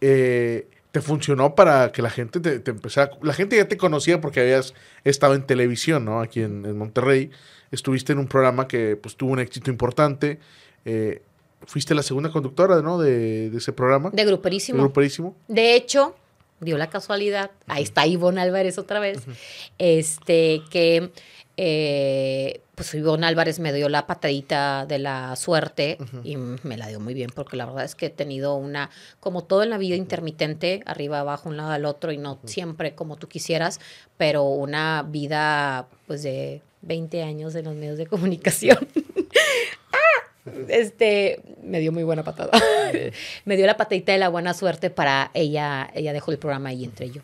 eh, ¿te funcionó para que la gente te, te empezara? La gente ya te conocía porque habías estado en televisión, ¿no? Aquí en, en Monterrey. Estuviste en un programa que pues, tuvo un éxito importante. eh, fuiste la segunda conductora, ¿no? De, de ese programa. De gruperísimo. De Gruperísimo. De hecho, dio la casualidad, ahí está Ivonne Álvarez otra vez, este, que eh, pues Ivonne Álvarez me dio la patadita de la suerte y me la dio muy bien porque la verdad es que he tenido una, como todo en la vida intermitente, arriba, abajo, un lado al otro y no siempre como tú quisieras, pero una vida pues de 20 años en los medios de comunicación. este, me dio muy buena patada. me dio la patadita de la buena suerte para ella, ella dejó el programa y entré yo.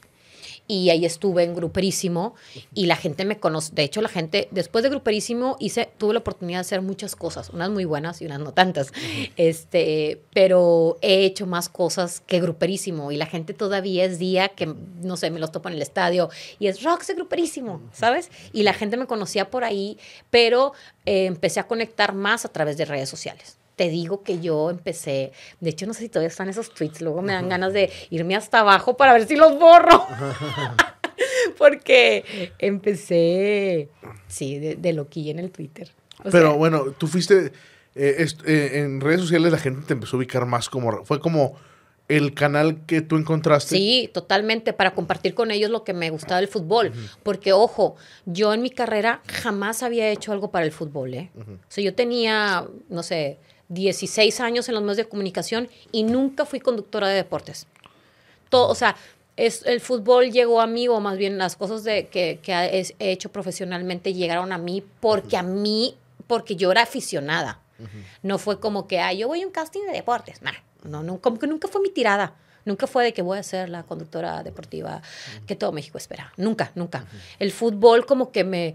Y ahí estuve en Gruperísimo y la gente me conoce. De hecho, la gente, después de Gruperísimo, hice, tuve la oportunidad de hacer muchas cosas, unas muy buenas y unas no tantas. este, pero he hecho más cosas que Gruperísimo y la gente todavía es día que, no sé, me los topo en el estadio y es Rox de Gruperísimo, ¿sabes? Y la gente me conocía por ahí, pero eh, empecé a conectar más a través de redes sociales. Te digo que yo empecé, de hecho no sé si todavía están esos tweets, luego me dan ganas de irme hasta abajo para ver si los borro. Porque empecé, sí, de, de loquilla en el Twitter. O Pero sea, bueno, tú fuiste. eh, eh, en redes sociales la gente te empezó a ubicar más como. Fue como el canal que tú encontraste. Sí, totalmente, para compartir con ellos lo que me gustaba del fútbol. Porque, ojo, yo en mi carrera jamás había hecho algo para el fútbol, ¿eh? O sea, yo tenía, no sé, 16 años en los medios de comunicación y nunca fui conductora de deportes. Todo, o sea, es, el fútbol llegó a mí, o más bien las cosas de, que, que he hecho profesionalmente llegaron a mí porque a mí, porque yo era aficionada. No fue como que, ah, yo voy a un casting de deportes. Nah, no, no, como que nunca fue mi tirada. Nunca fue de que voy a ser la conductora deportiva que todo México espera. Nunca, nunca. El fútbol como que me...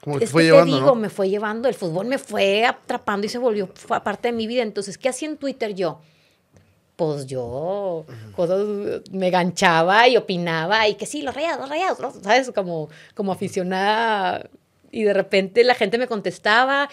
Como te es fue que llevando, te digo, ¿no? me fue llevando. El fútbol me fue atrapando y se volvió parte de mi vida. Entonces, ¿qué hacía en Twitter yo? pues yo cosas, me ganchaba y opinaba y que sí, los rayados, los rayados, ¿no? ¿sabes? Como, como aficionada y de repente la gente me contestaba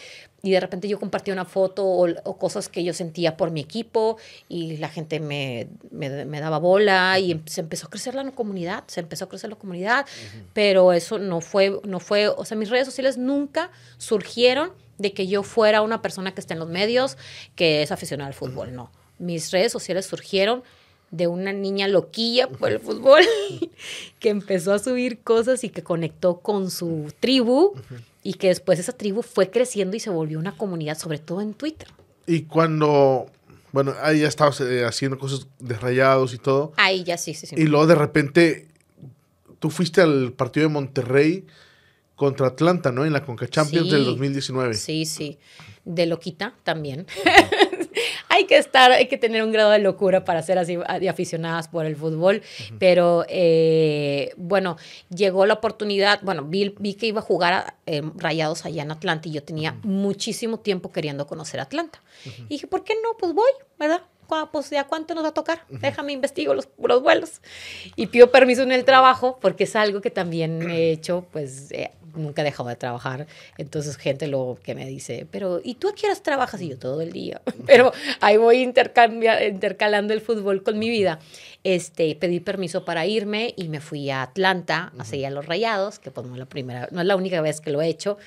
y de repente yo compartía una foto o, cosas que yo sentía por mi equipo y la gente me, me, daba bola y se empezó a crecer la comunidad, se empezó a crecer la comunidad, pero eso no fue, no fue, o sea, mis redes sociales nunca surgieron de que yo fuera una persona que está en los medios, que es aficionada al fútbol, no. Mis redes sociales surgieron de una niña loquilla por el fútbol que empezó a subir cosas y que conectó con su tribu y que después esa tribu fue creciendo y se volvió una comunidad, sobre todo en Twitter. Y cuando, bueno, ahí ya estabas eh, haciendo cosas de rayados y todo. Ahí ya sí, sí, sí. Y luego de repente tú fuiste al partido de Monterrey contra Atlanta, ¿no? En la Conca Champions del 2019. Sí, sí. De loquita también. Hay que estar, hay que tener un grado de locura para ser así de aficionadas por el fútbol. Pero eh, bueno, llegó la oportunidad, bueno, vi, vi que iba a jugar eh, Rayados allá en Atlanta y yo tenía muchísimo tiempo queriendo conocer Atlanta. Y dije, ¿por qué no? Pues voy, ¿verdad? Pues ya cuánto nos va a tocar, déjame investigo los, los vuelos. Y pido permiso en el trabajo porque es algo que también he hecho, pues eh, nunca he dejado de trabajar. Entonces, gente luego que me dice, pero ¿y tú a qué horas trabajas? Y yo todo el día. Pero ahí voy intercalando el fútbol con mi vida. Este, pedí permiso para irme y me fui a Atlanta a seguir a los Rayados, que pues no es la primera, no es la única vez que lo he hecho.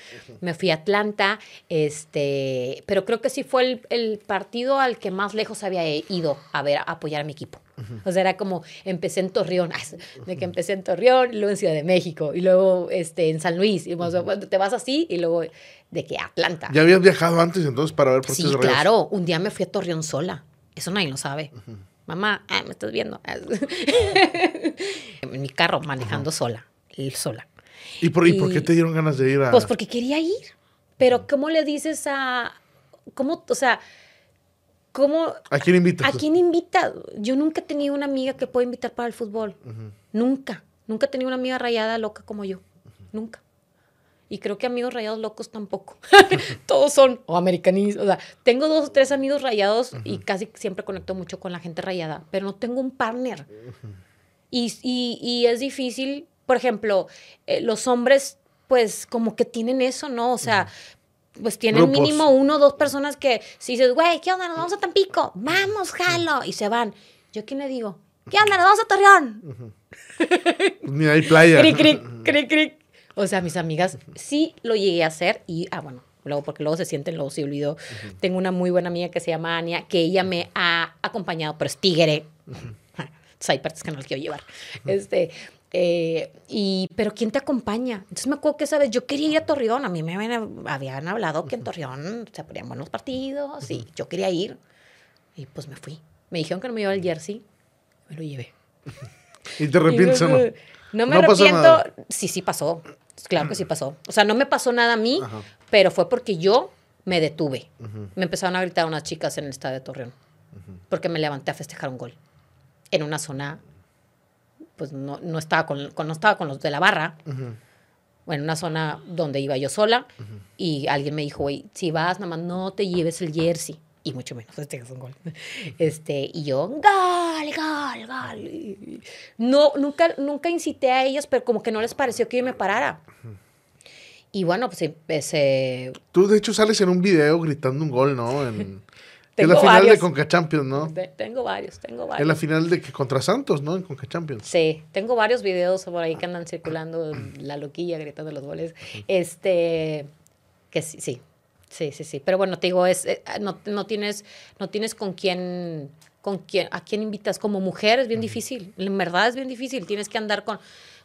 Me fui a Atlanta, este, pero creo que sí fue el, el partido al que más lejos había ido a ver, a apoyar a mi equipo. O sea, era como, empecé en Torreón, de que empecé en Torreón, luego en Ciudad de México, y luego este, en San Luis, y te vas así, y luego de que Atlanta. ¿Ya habías viajado antes entonces para ver Sí, claro, un día me fui a Torreón sola, eso nadie lo sabe. Mamá, ah, me estás viendo. en mi carro, manejando sola, ir sola. ¿Y por, ¿Y por qué te dieron ganas de ir a...? Pues porque quería ir, pero ¿cómo le dices a...? ¿Cómo, o sea ¿Cómo, ¿A quién invitas? ¿A quién invita? Yo nunca he tenido una amiga que pueda invitar para el fútbol. Nunca. Nunca he tenido una amiga rayada loca como yo. Nunca. Y creo que amigos rayados locos tampoco. Todos son o americanistas. O sea, tengo dos o tres amigos rayados y casi siempre conecto mucho con la gente rayada, pero no tengo un partner. y, y, es difícil, por ejemplo, eh, los hombres, pues como que tienen eso, ¿no? O sea, pues tienen mínimo uno o dos personas que si dices, güey, ¿qué onda? Nos vamos a Tampico. Vamos, jalo. Y se van. ¿Yo quién le digo? ¿Qué onda? Nos vamos a Torreón. Ni hay playa. Cric, cric, cric, cric. O sea, mis amigas sí lo llegué a hacer y, ah, bueno, luego porque luego se sienten, luego se olvidó. Tengo una muy buena amiga que se llama Ania, que ella me ha acompañado, pero es tigre. hay partes que no las quiero llevar. Este, eh, y, pero ¿quién te acompaña? Entonces me acuerdo que esa vez yo quería ir a Torreón. A mí me habían, hablado que en Torreón se ponían buenos partidos y yo quería ir. Y pues me fui. Me dijeron que no me iba al jersey. Me lo llevé. ¿Y te arrepientes o no? No me arrepiento. Sí, sí pasó. Claro que sí pasó. O sea, no me pasó nada a mí, pero fue porque yo me detuve. Me empezaron a gritar unas chicas en el estadio de Torreón. Porque me levanté a festejar un gol. En una zona pues no, no estaba, con, no estaba con los de la barra. En una zona donde iba yo sola y alguien me dijo, güey, si vas, nada más no te lleves el jersey. Y mucho menos, este es un gol. Este, y yo, gol, gol, gol. No, nunca, nunca incité a ellas, pero como que no les pareció que yo me parara. Y bueno, pues empecé. Tú, de hecho, sales en un video gritando un gol, ¿no? En... La final de Conca Champions, ¿no? tengo varios, tengo varios. En la final de que contra Santos, ¿no? En Conca Champions. Sí, tengo varios videos por ahí que andan circulando, la loquilla gritando los goles. Este, que sí, sí, sí, sí, sí. Pero bueno, te digo, es, eh, no, no, tienes, no tienes con quién, con quién, a quién invitas. Como mujer es bien difícil, en verdad es bien difícil. Tienes que andar con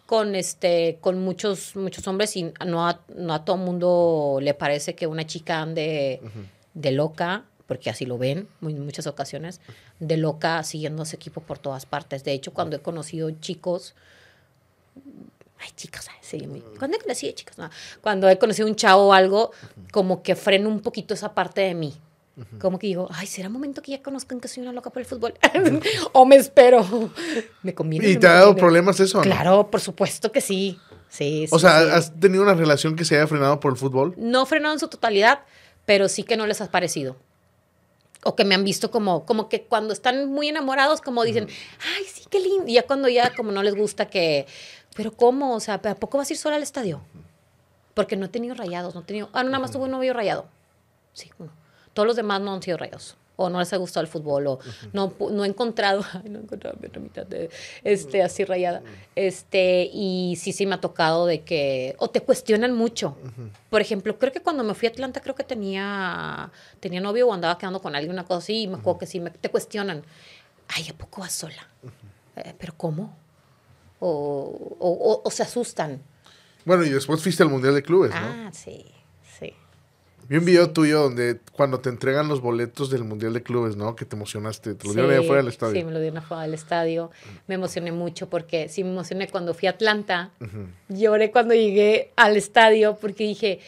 con este con muchos muchos hombres y no a, no a todo mundo le parece que una chica ande de loca porque así lo ven en muchas ocasiones, de loca siguiendo a su equipo por todas partes. De hecho, cuando he conocido chicos, ay, chicas, sí, cuando he conocido chicos, cuando he conocido un chavo o algo, como que freno un poquito esa parte de mí. Como que digo, ay, ¿será momento que ya conozcan que soy una loca por el fútbol? o me espero. me conviene. ¿Y te ha dado problemas eso? Claro, por supuesto que sí. Sí, o sea, ¿has tenido una relación que se haya frenado por el fútbol? No frenado en su totalidad, pero sí que no les ha parecido. o que me han visto como, como que cuando están muy enamorados, como dicen, ay, sí, qué lindo. Y ya cuando ya como no les gusta que, pero ¿cómo? O sea, ¿a poco vas a ir sola al estadio? Porque no he tenido rayados, no he tenido, ah, no, nada más tuve un novio rayado. Sí, uno. Todos los demás no han sido rayados o no les ha gustado el fútbol, o no, no he encontrado, ay, no he encontrado mi mitad de, este, así rayada. Este, y sí, sí me ha tocado de que, o te cuestionan mucho. Por ejemplo, creo que cuando me fui a Atlanta, creo que tenía, tenía novio o andaba quedando con alguien, una cosa así, y me acuerdo que sí, me, te cuestionan. Ay, ¿a poco vas sola? Eh, ¿Pero cómo? O, o, o, se asustan. Bueno, y después fuiste al Mundial de Clubes, ¿no? Ah, sí. Vi un video tuyo donde cuando te entregan los boletos del Mundial de Clubes, ¿no? Que te emocionaste. Te lo dieron ahí afuera del estadio. Sí, me lo dieron afuera del estadio. Me emocioné mucho porque sí me emocioné cuando fui a Atlanta. Lloré cuando llegué al estadio porque dije,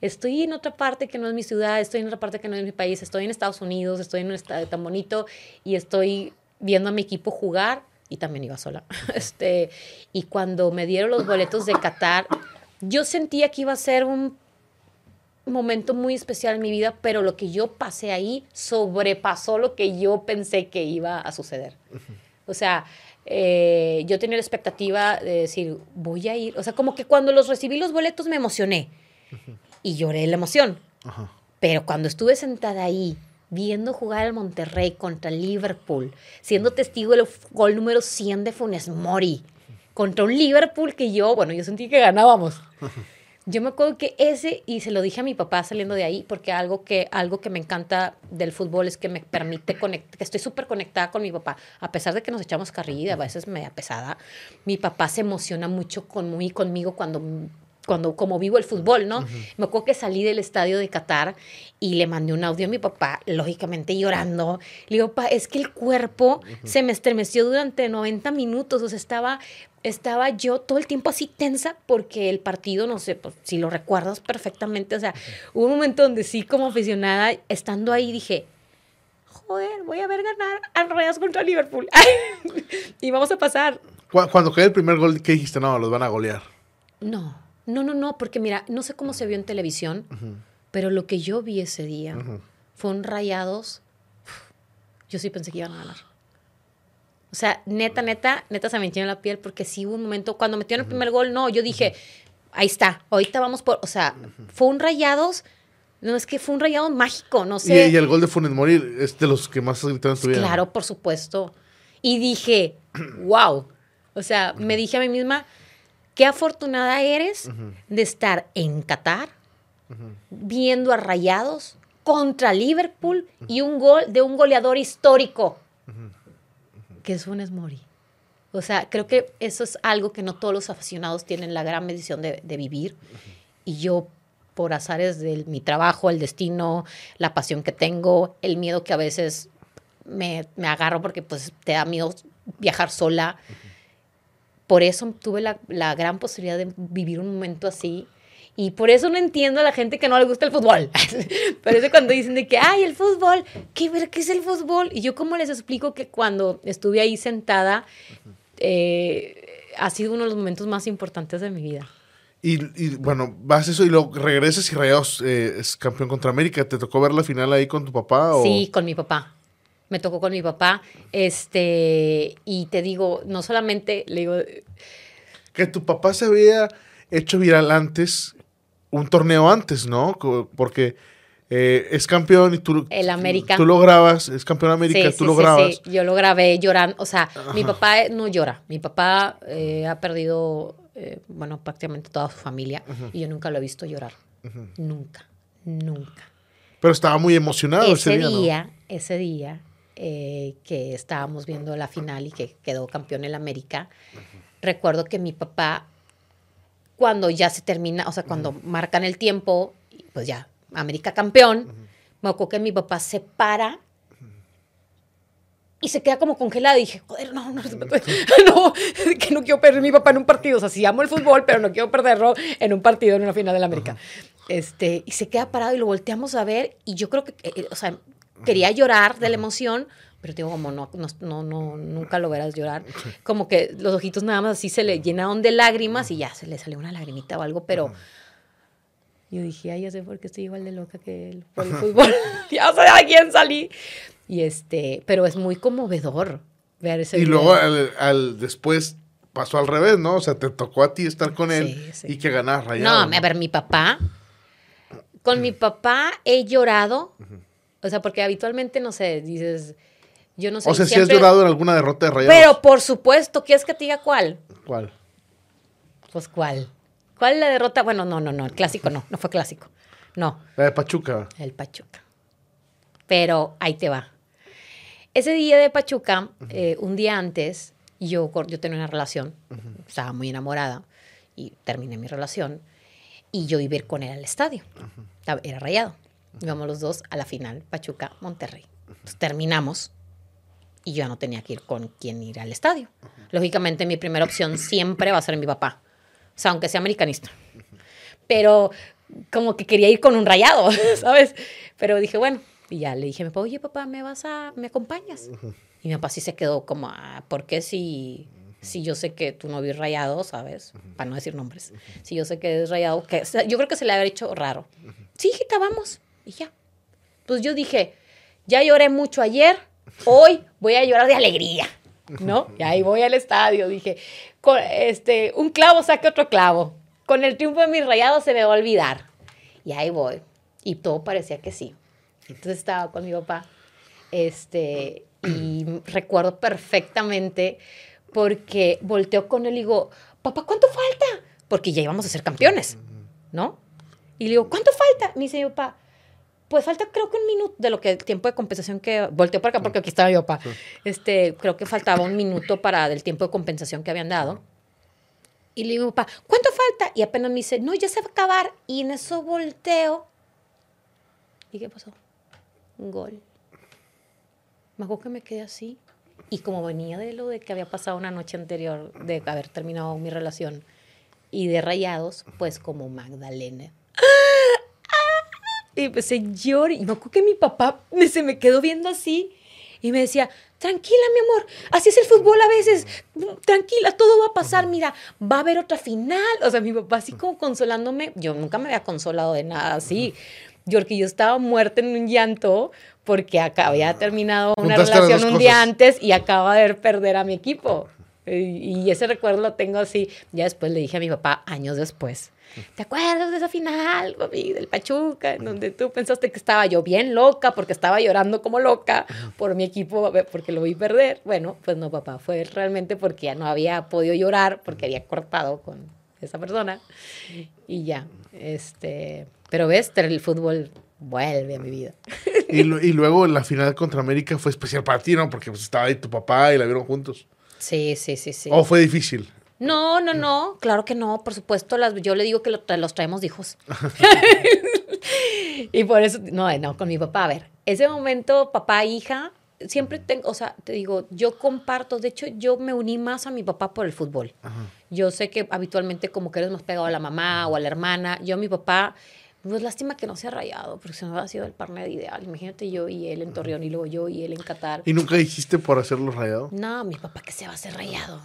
estoy en otra parte que no es mi ciudad, estoy en otra parte que no es mi país, estoy en Estados Unidos, estoy en un estadio tan bonito y estoy viendo a mi equipo jugar y también iba sola. este, y cuando me dieron los boletos de Qatar, yo sentía que iba a ser un momento muy especial en mi vida, pero lo que yo pasé ahí sobrepasó lo que yo pensé que iba a suceder. O sea, eh, yo tenía la expectativa de decir, voy a ir, o sea, como que cuando los recibí los boletos me emocioné y lloré la emoción. Pero cuando estuve sentada ahí, viendo jugar al Monterrey contra Liverpool, siendo testigo del gol número 100 de Funes Mori, contra un Liverpool que yo, bueno, yo sentí que ganábamos. Yo me acuerdo que ese, y se lo dije a mi papá saliendo de ahí, porque algo que, algo que me encanta del fútbol es que me permite conectar, que estoy súper conectada con mi papá. A pesar de que nos echamos carrilla, a veces me da pesada, mi papá se emociona mucho con, conmigo cuando cuando como vivo el fútbol, ¿no? Me acuerdo que salí del estadio de Qatar y le mandé un audio a mi papá, lógicamente llorando. Le digo, papá, es que el cuerpo se me estremeció durante 90 minutos, o sea, estaba estaba yo todo el tiempo así tensa porque el partido, no sé, pues, si lo recuerdas perfectamente, o sea, hubo un momento donde sí como aficionada, estando ahí, dije, joder, voy a ver ganar al Reyes contra Liverpool. y vamos a pasar. Cuando cae el primer gol, ¿qué dijiste? No, los van a golear. No, no, no, no, porque mira, no sé cómo se vio en televisión, pero lo que yo vi ese día fue un Rayados. Yo sí pensé que iban a ganar. O sea, neta, neta, neta se me en la piel porque sí hubo un momento, cuando metieron el primer gol, no, yo dije, ahí está, ahorita vamos por, o sea, fue un rayados, no es que fue un rayado mágico, no sé. Y, el gol de Funes Mori es de los que más gritaron en tu vida. Claro, por supuesto. Y dije, wow. O sea, me dije a mí misma, qué afortunada eres de estar en Qatar, viendo a rayados contra Liverpool y un gol de un goleador histórico. Que es Funes Mori. O sea, creo que eso es algo que no todos los aficionados tienen la gran medición de, vivir. Y yo, por azares de mi trabajo, el destino, la pasión que tengo, el miedo que a veces me, agarro porque pues te da miedo viajar sola. Por eso tuve la, la gran posibilidad de vivir un momento así y por eso no entiendo a la gente que no le gusta el fútbol. Parece cuando dicen de que, ay, el fútbol, ¿qué, ¿qué es el fútbol? Y yo cómo les explico que cuando estuve ahí sentada, eh, ha sido uno de los momentos más importantes de mi vida. Y, bueno, vas eso y luego regresas y Rayados eh, es campeón contra América. ¿Te tocó ver la final ahí con tu papá? O? Sí, con mi papá. Me tocó con mi papá. Este, y te digo, no solamente le digo. Que tu papá se había hecho viral antes un torneo antes, ¿no? Porque eh, es campeón y tú, el América. tú lo grabas, es campeón de América, tú lo grabas. Sí, yo lo grabé llorando, o sea, mi papá no llora, mi papá eh, ha perdido, eh, bueno, prácticamente toda su familia y yo nunca lo he visto llorar, nunca, nunca. Pero estaba muy emocionado ese, día. Ese día, que estábamos viendo la final y que quedó campeón el América, recuerdo que mi papá cuando ya se termina, o sea, cuando marcan el tiempo, pues ya, América campeón, me acuerdo que mi papá se para y se queda como congelado. Y dije, joder, no, no, no, que no quiero perder mi papá en un partido. O sea, sí amo el fútbol, pero no quiero perderlo en un partido, en una final de la América. Este, y se queda parado y lo volteamos a ver. Y yo creo que, eh, o sea, quería llorar de la emoción, pero digo, como no, no, no, nunca lo verás llorar. Como que los ojitos nada más así se le llenaron de lágrimas y ya se le salió una lagrimita o algo, pero Yo dije, ay, ya sé por qué estoy igual de loca que él por el fútbol. ya sé a quién salí. Y este, pero es muy conmovedor ver ese Y video. luego al, al- después pasó al revés, ¿no? O sea, te tocó a ti estar con él Sí, sí. y que ganar No, rayado. a ver, mi papá. Con mi papá he llorado. O sea, porque habitualmente, no sé, dices. Yo no sé. O sea, si has llorado en alguna derrota de rayados. Pero por supuesto, ¿quieres que te diga cuál? ¿Cuál? Pues cuál. ¿Cuál es la derrota? Bueno, no, no, no. El clásico no. No fue clásico. No. La de Pachuca. El Pachuca. Pero ahí te va. Ese día de Pachuca, eh, un día antes, yo, yo tenía una relación, estaba muy enamorada y terminé mi relación y yo iba a ir con él al estadio. Era rayado. Íbamos los dos a la final, Pachuca, Monterrey. Entonces, terminamos y yo ya no tenía que ir con quien ir al estadio. Lógicamente, mi primera opción siempre va a ser mi papá. O sea, aunque sea americanista pero como que quería ir con un rayado, ¿sabes? Pero dije, bueno, y ya le dije oye, papá, ¿me vas a, me acompañas? Y mi papá sí se quedó como, ah, ¿por qué si, si yo sé que tu novio es rayado, ¿sabes? Para no decir nombres. Si yo sé que es rayado, que, o sea, yo creo que se le habría hecho raro. Sí, hijita, vamos. Y ya. Pues yo dije, ya lloré mucho ayer, hoy voy a llorar de alegría, ¿no? Y ahí voy al estadio, dije, con, este, un clavo saque otro clavo. Con el triunfo de mis rayados se me va a olvidar. Y ahí voy. Y todo parecía que sí. Entonces estaba con mi papá. Este, y recuerdo perfectamente porque volteó con él y digo, papá, ¿cuánto falta? Porque ya íbamos a ser campeones, ¿no? Y le digo, ¿cuánto falta? Me dice mi papá, pues falta creo que un minuto de lo que el tiempo de compensación que volteó para acá porque aquí estaba mi papá. Este, creo que faltaba un minuto para del tiempo de compensación que habían dado. Y le digo, papá, ¿cuánto falta? Y apenas me dice, no, ya se va a acabar. Y en eso volteo. ¿Y qué pasó? Un gol. Me acuerdo que me quedé así. Y como venía de lo de que había pasado una noche anterior, de haber terminado mi relación, y de rayados, pues como Magdalena. Y empecé a llorar. Y me acuerdo que mi papá me- se me quedó viendo así. Y me decía, tranquila, mi amor, así es el fútbol a veces, tranquila, todo va a pasar, mira, va a haber otra final. O sea, mi papá así como consolándome, yo nunca me había consolado de nada así. Yo, porque yo estaba muerta en un llanto porque acá había terminado una Juntaste relación un día cosas. antes y acaba de perder a mi equipo. Y ese recuerdo lo tengo así. Ya después le dije a mi papá, años después, ¿te acuerdas de esa final, papi, del Pachuca, en donde tú pensaste que estaba yo bien loca porque estaba llorando como loca por mi equipo, porque lo vi perder? Bueno, pues no, papá, fue realmente porque ya no había podido llorar porque había cortado con esa persona y ya. Este, pero ves, el fútbol vuelve a mi vida. Y, lu- y luego la final contra América fue especial para ti, ¿no? Porque pues, estaba ahí tu papá y la vieron juntos. Sí, sí, sí, sí. ¿O fue difícil? No, no, no, claro que no, por supuesto, las, yo le digo que lo los traemos de hijos. y por eso, no, no, con mi papá, a ver, ese momento, papá, hija, siempre tengo, o sea, te digo, yo comparto, de hecho, yo me uní más a mi papá por el fútbol. Yo sé que habitualmente como que eres más pegado a la mamá o a la hermana, yo a mi papá, pues lástima que no se ha rayado, porque si no hubiera sido el partner ideal. Imagínate yo y él en Torreón y luego yo y él en Qatar. ¿Y nunca dijiste por hacerlo rayado? No, mi papá que se va a hacer rayado.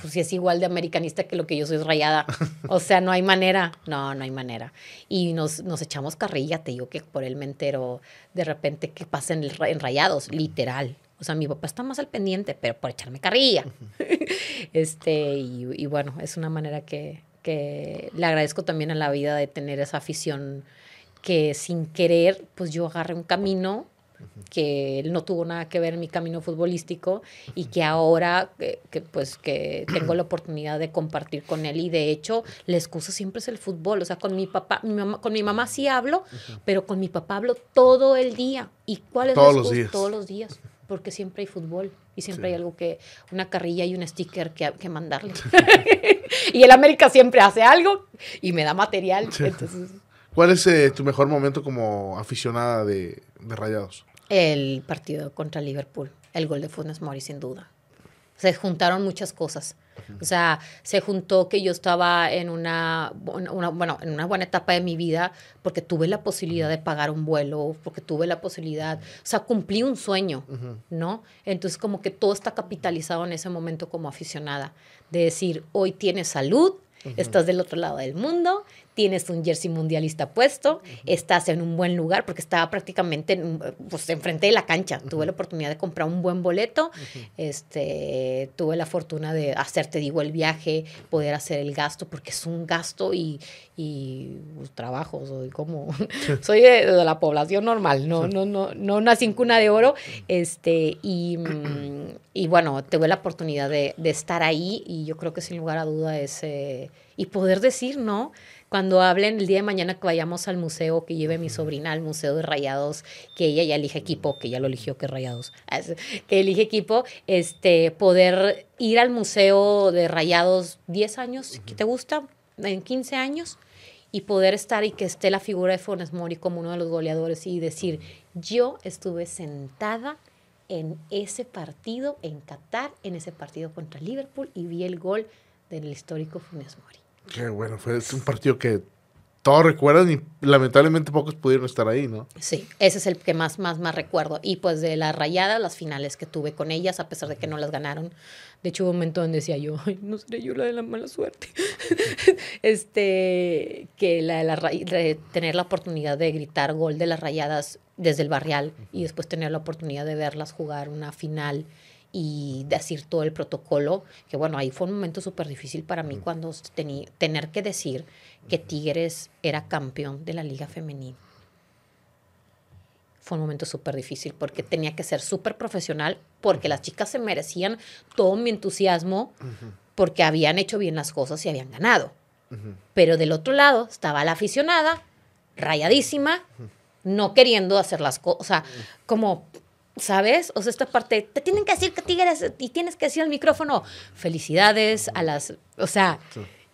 Pues si es igual de americanista que lo que yo soy rayada. O sea, no hay manera. No, no hay manera. Y nos, nos echamos carrilla, te digo que por él me entero de repente que pasa en, el ra- en rayados, literal. O sea, mi papá está más al pendiente, pero por echarme carrilla. este, y, y bueno, es una manera que, que le agradezco también a la vida de tener esa afición que sin querer, pues yo agarré un camino que él no tuvo nada que ver en mi camino futbolístico y que ahora eh, que pues que tengo la oportunidad de compartir con él y de hecho la excusa siempre es el fútbol, o sea, con mi papá, mi mamá, con mi mamá sí hablo, pero con mi papá hablo todo el día. ¿Y cuál es la Todos los excusa? días. Todos los días, porque siempre hay fútbol y siempre hay algo que una carrilla y un sticker que, que mandarle. y el América siempre hace algo y me da material, entonces ¿Cuál es eh, tu mejor momento como aficionada de, de rayados? El partido contra Liverpool, el gol de Funes Mori, sin duda. Se juntaron muchas cosas. O sea, se juntó que yo estaba en una, una- bueno, en una buena etapa de mi vida porque tuve la posibilidad de pagar un vuelo, porque tuve la posibilidad, o sea, cumplí un sueño, ¿no? Entonces como que todo está capitalizado en ese momento como aficionada, de decir, hoy tienes salud, estás del otro lado del mundo, tienes un jersey mundialista puesto, estás en un buen lugar, porque estaba prácticamente en, pues, enfrente de la cancha. Tuve la oportunidad de comprar un buen boleto, este, tuve la fortuna de hacerte, digo, el viaje, poder hacer el gasto, porque es un gasto y, y pues, trabajo, soy como, soy de, la población normal, no, no, no, no nací en cuna de oro, este, y, y bueno, tuve la oportunidad de, de, estar ahí y yo creo que sin lugar a duda es, eh, y poder decir, ¿no? Cuando hablen el día de mañana que vayamos al museo, que lleve mi sobrina al museo de Rayados, que ella ya elige equipo, que ya lo eligió que Rayados, que elige equipo, este, poder ir al museo de Rayados 10 años, ¿qué te gusta? En 15 años, y poder estar y que esté la figura de Funes Mori como uno de los goleadores y decir, yo estuve sentada en ese partido en Qatar, en ese partido contra Liverpool y vi el gol del histórico Funes Mori. Qué bueno, fue un partido que todos recuerdan y lamentablemente pocos pudieron estar ahí, ¿no? Sí, ese es el que más, más, más recuerdo. Y pues de la rayada, las finales que tuve con ellas, a pesar de que no las ganaron. De hecho, hubo un momento donde decía yo, ay, no seré yo la de la mala suerte. este, que la, la, de tener la oportunidad de gritar gol de las rayadas desde el barrial y después tener la oportunidad de verlas jugar una final y decir todo el protocolo, que bueno, ahí fue un momento súper difícil para mí cuando tenía tener que decir que Tigres era campeón de la liga femenina. Fue un momento súper difícil porque tenía que ser súper profesional, porque las chicas se merecían todo mi entusiasmo, porque habían hecho bien las cosas y habían ganado. Pero del otro lado estaba la aficionada, rayadísima, no queriendo hacer las cosas, o sea, como ¿Sabes? O sea, esta parte, te tienen que decir que tigres y tienes que decir al micrófono, felicidades a las, o sea,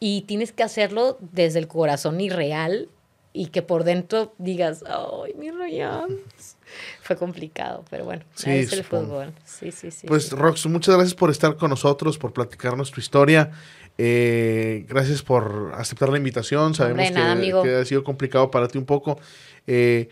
y tienes que hacerlo desde el corazón irreal y que por dentro digas, ay, mi Ryan. Fue complicado, pero bueno, sí, es el fútbol. Sí, sí, sí. Pues, Rox, muchas gracias por estar con nosotros, por platicarnos tu historia. Eh, gracias por aceptar la invitación. Sabemos que, ha sido complicado para ti un poco. Eh,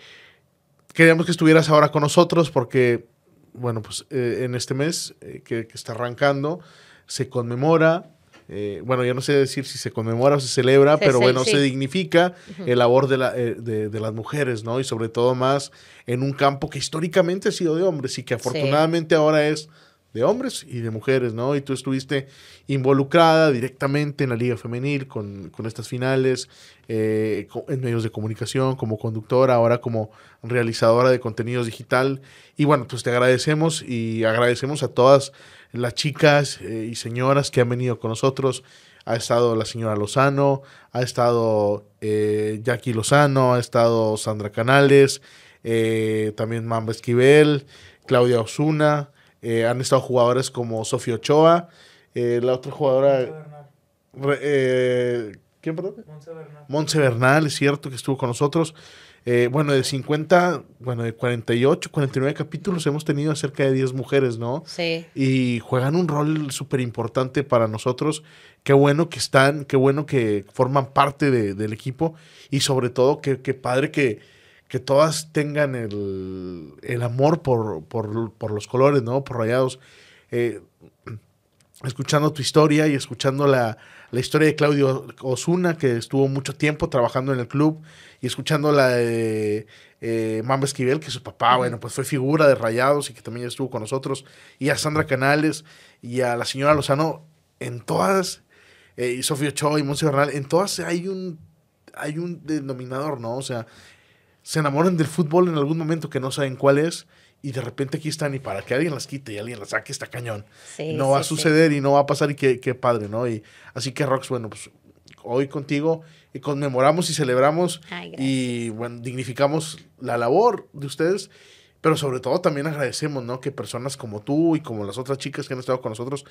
queríamos que estuvieras ahora con nosotros porque, bueno, pues eh, en este mes eh, que, está arrancando se conmemora, eh, bueno, ya no sé decir si se conmemora o se celebra, pero bueno, se dignifica el labor de, la, de, las mujeres, ¿no? Y sobre todo más en un campo que históricamente ha sido de hombres y que afortunadamente ahora es de hombres y de mujeres, ¿no? Y tú estuviste involucrada directamente en la Liga Femenil con, estas finales, eh, en medios de comunicación, como conductora, ahora como realizadora de contenidos digital. Y bueno, pues te agradecemos y agradecemos a todas las chicas eh, y señoras que han venido con nosotros. Ha estado la señora Lozano, ha estado eh, Jackie Lozano, ha estado Sandra Canales, también Mamba Esquivel, Claudia Osuna. Eh, han estado jugadores como Sofía Ochoa, eh, la otra jugadora... Eh, ¿Quién, perdón? Monse Bernal. Monse Bernal, es cierto que estuvo con nosotros. bueno, de 50, bueno, de 48, 49 capítulos hemos tenido cerca de 10 mujeres, ¿no? Sí. Y juegan un rol súper importante para nosotros. Qué bueno que están, qué bueno que forman parte del equipo y sobre todo qué, qué padre que, que todas tengan el, amor por, por, los colores, ¿no? Por rayados. Eh, escuchando tu historia y escuchando la, historia de Claudio Osuna, que estuvo mucho tiempo trabajando en el club, y escuchando la de eh, Mamba Esquivel, que su papá, bueno, pues fue figura de Rayados y que también estuvo con nosotros, y a Sandra Canales y a la señora Lozano, en todas, eh, y Sofía Ochoa y Monse Bernal, en todas hay un, hay un denominador, ¿no? O sea, se enamoran del fútbol en algún momento que no saben cuál es y de repente aquí están y para que alguien las quite y alguien las saque está cañón. no va a suceder y no va a pasar y qué, qué, padre, ¿no? Y así que Rox, bueno, pues hoy contigo y conmemoramos y celebramos y bueno, dignificamos la labor de ustedes, pero sobre todo también agradecemos, ¿no? Que personas como tú y como las otras chicas que han estado con nosotros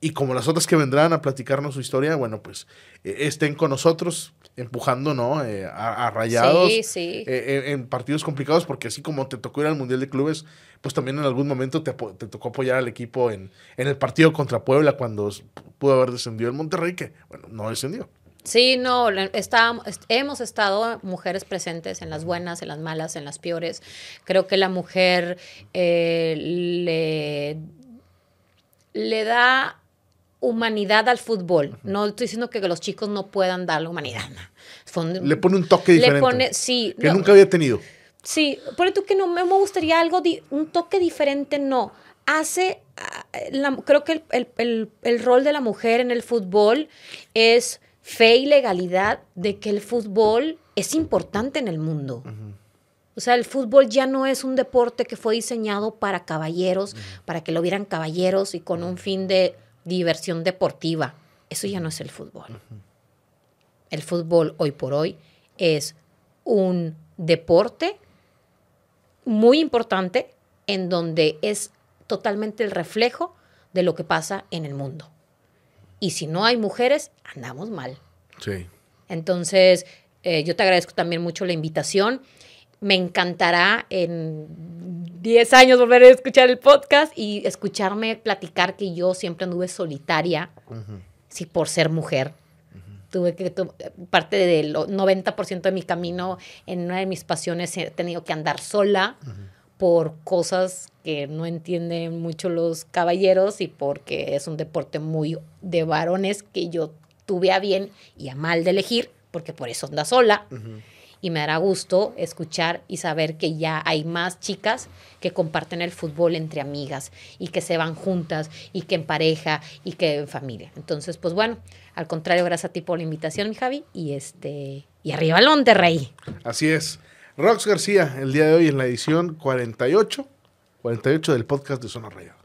y como las otras que vendrán a platicarnos su historia, bueno, pues eh, estén con nosotros empujando, ¿no? Eh, a, rayados. Sí, sí. Eh, en, partidos complicados, porque así como te tocó ir al Mundial de Clubes, pues también en algún momento te, te tocó apoyar al equipo en, en, el partido contra Puebla cuando pudo haber descendido el Monterrey, que, bueno, no descendió. Sí, no, está, hemos estado mujeres presentes en las buenas, en las malas, en las peores. Creo que la mujer le, le da humanidad al fútbol. No estoy diciendo que los chicos no puedan darle humanidad. le pone un toque diferente. Le pone, sí. Que nunca había tenido. Sí, por tú que no me gustaría algo, un toque diferente, no. Hace, ah, creo que el, rol de la mujer en el fútbol es fe y legalidad de que el fútbol es importante en el mundo. O sea, el fútbol ya no es un deporte que fue diseñado para caballeros, para que lo vieran caballeros y con un fin de diversión deportiva. Eso ya no es el fútbol. El fútbol hoy por hoy es un deporte muy importante en donde es totalmente el reflejo de lo que pasa en el mundo. Y si no hay mujeres, andamos mal. Sí. Entonces, eh, yo te agradezco también mucho la invitación. Me encantará en 10 años volver a escuchar el podcast y escucharme platicar que yo siempre anduve solitaria, sí, por ser mujer. Tuve que, parte del 90% de mi camino en una de mis pasiones he tenido que andar sola por cosas que no entienden mucho los caballeros y porque es un deporte muy de varones que yo tuve a bien y a mal de elegir, porque por eso anda sola y me dará gusto escuchar y saber que ya hay más chicas que comparten el fútbol entre amigas y que se van juntas y que en pareja y que en familia. Entonces, pues bueno, al contrario, gracias a ti por la invitación, mi Javi, y este y arriba el Monterrey. Así es. Rox García, el día de hoy en la edición 48, 48 del podcast de Zona Raya.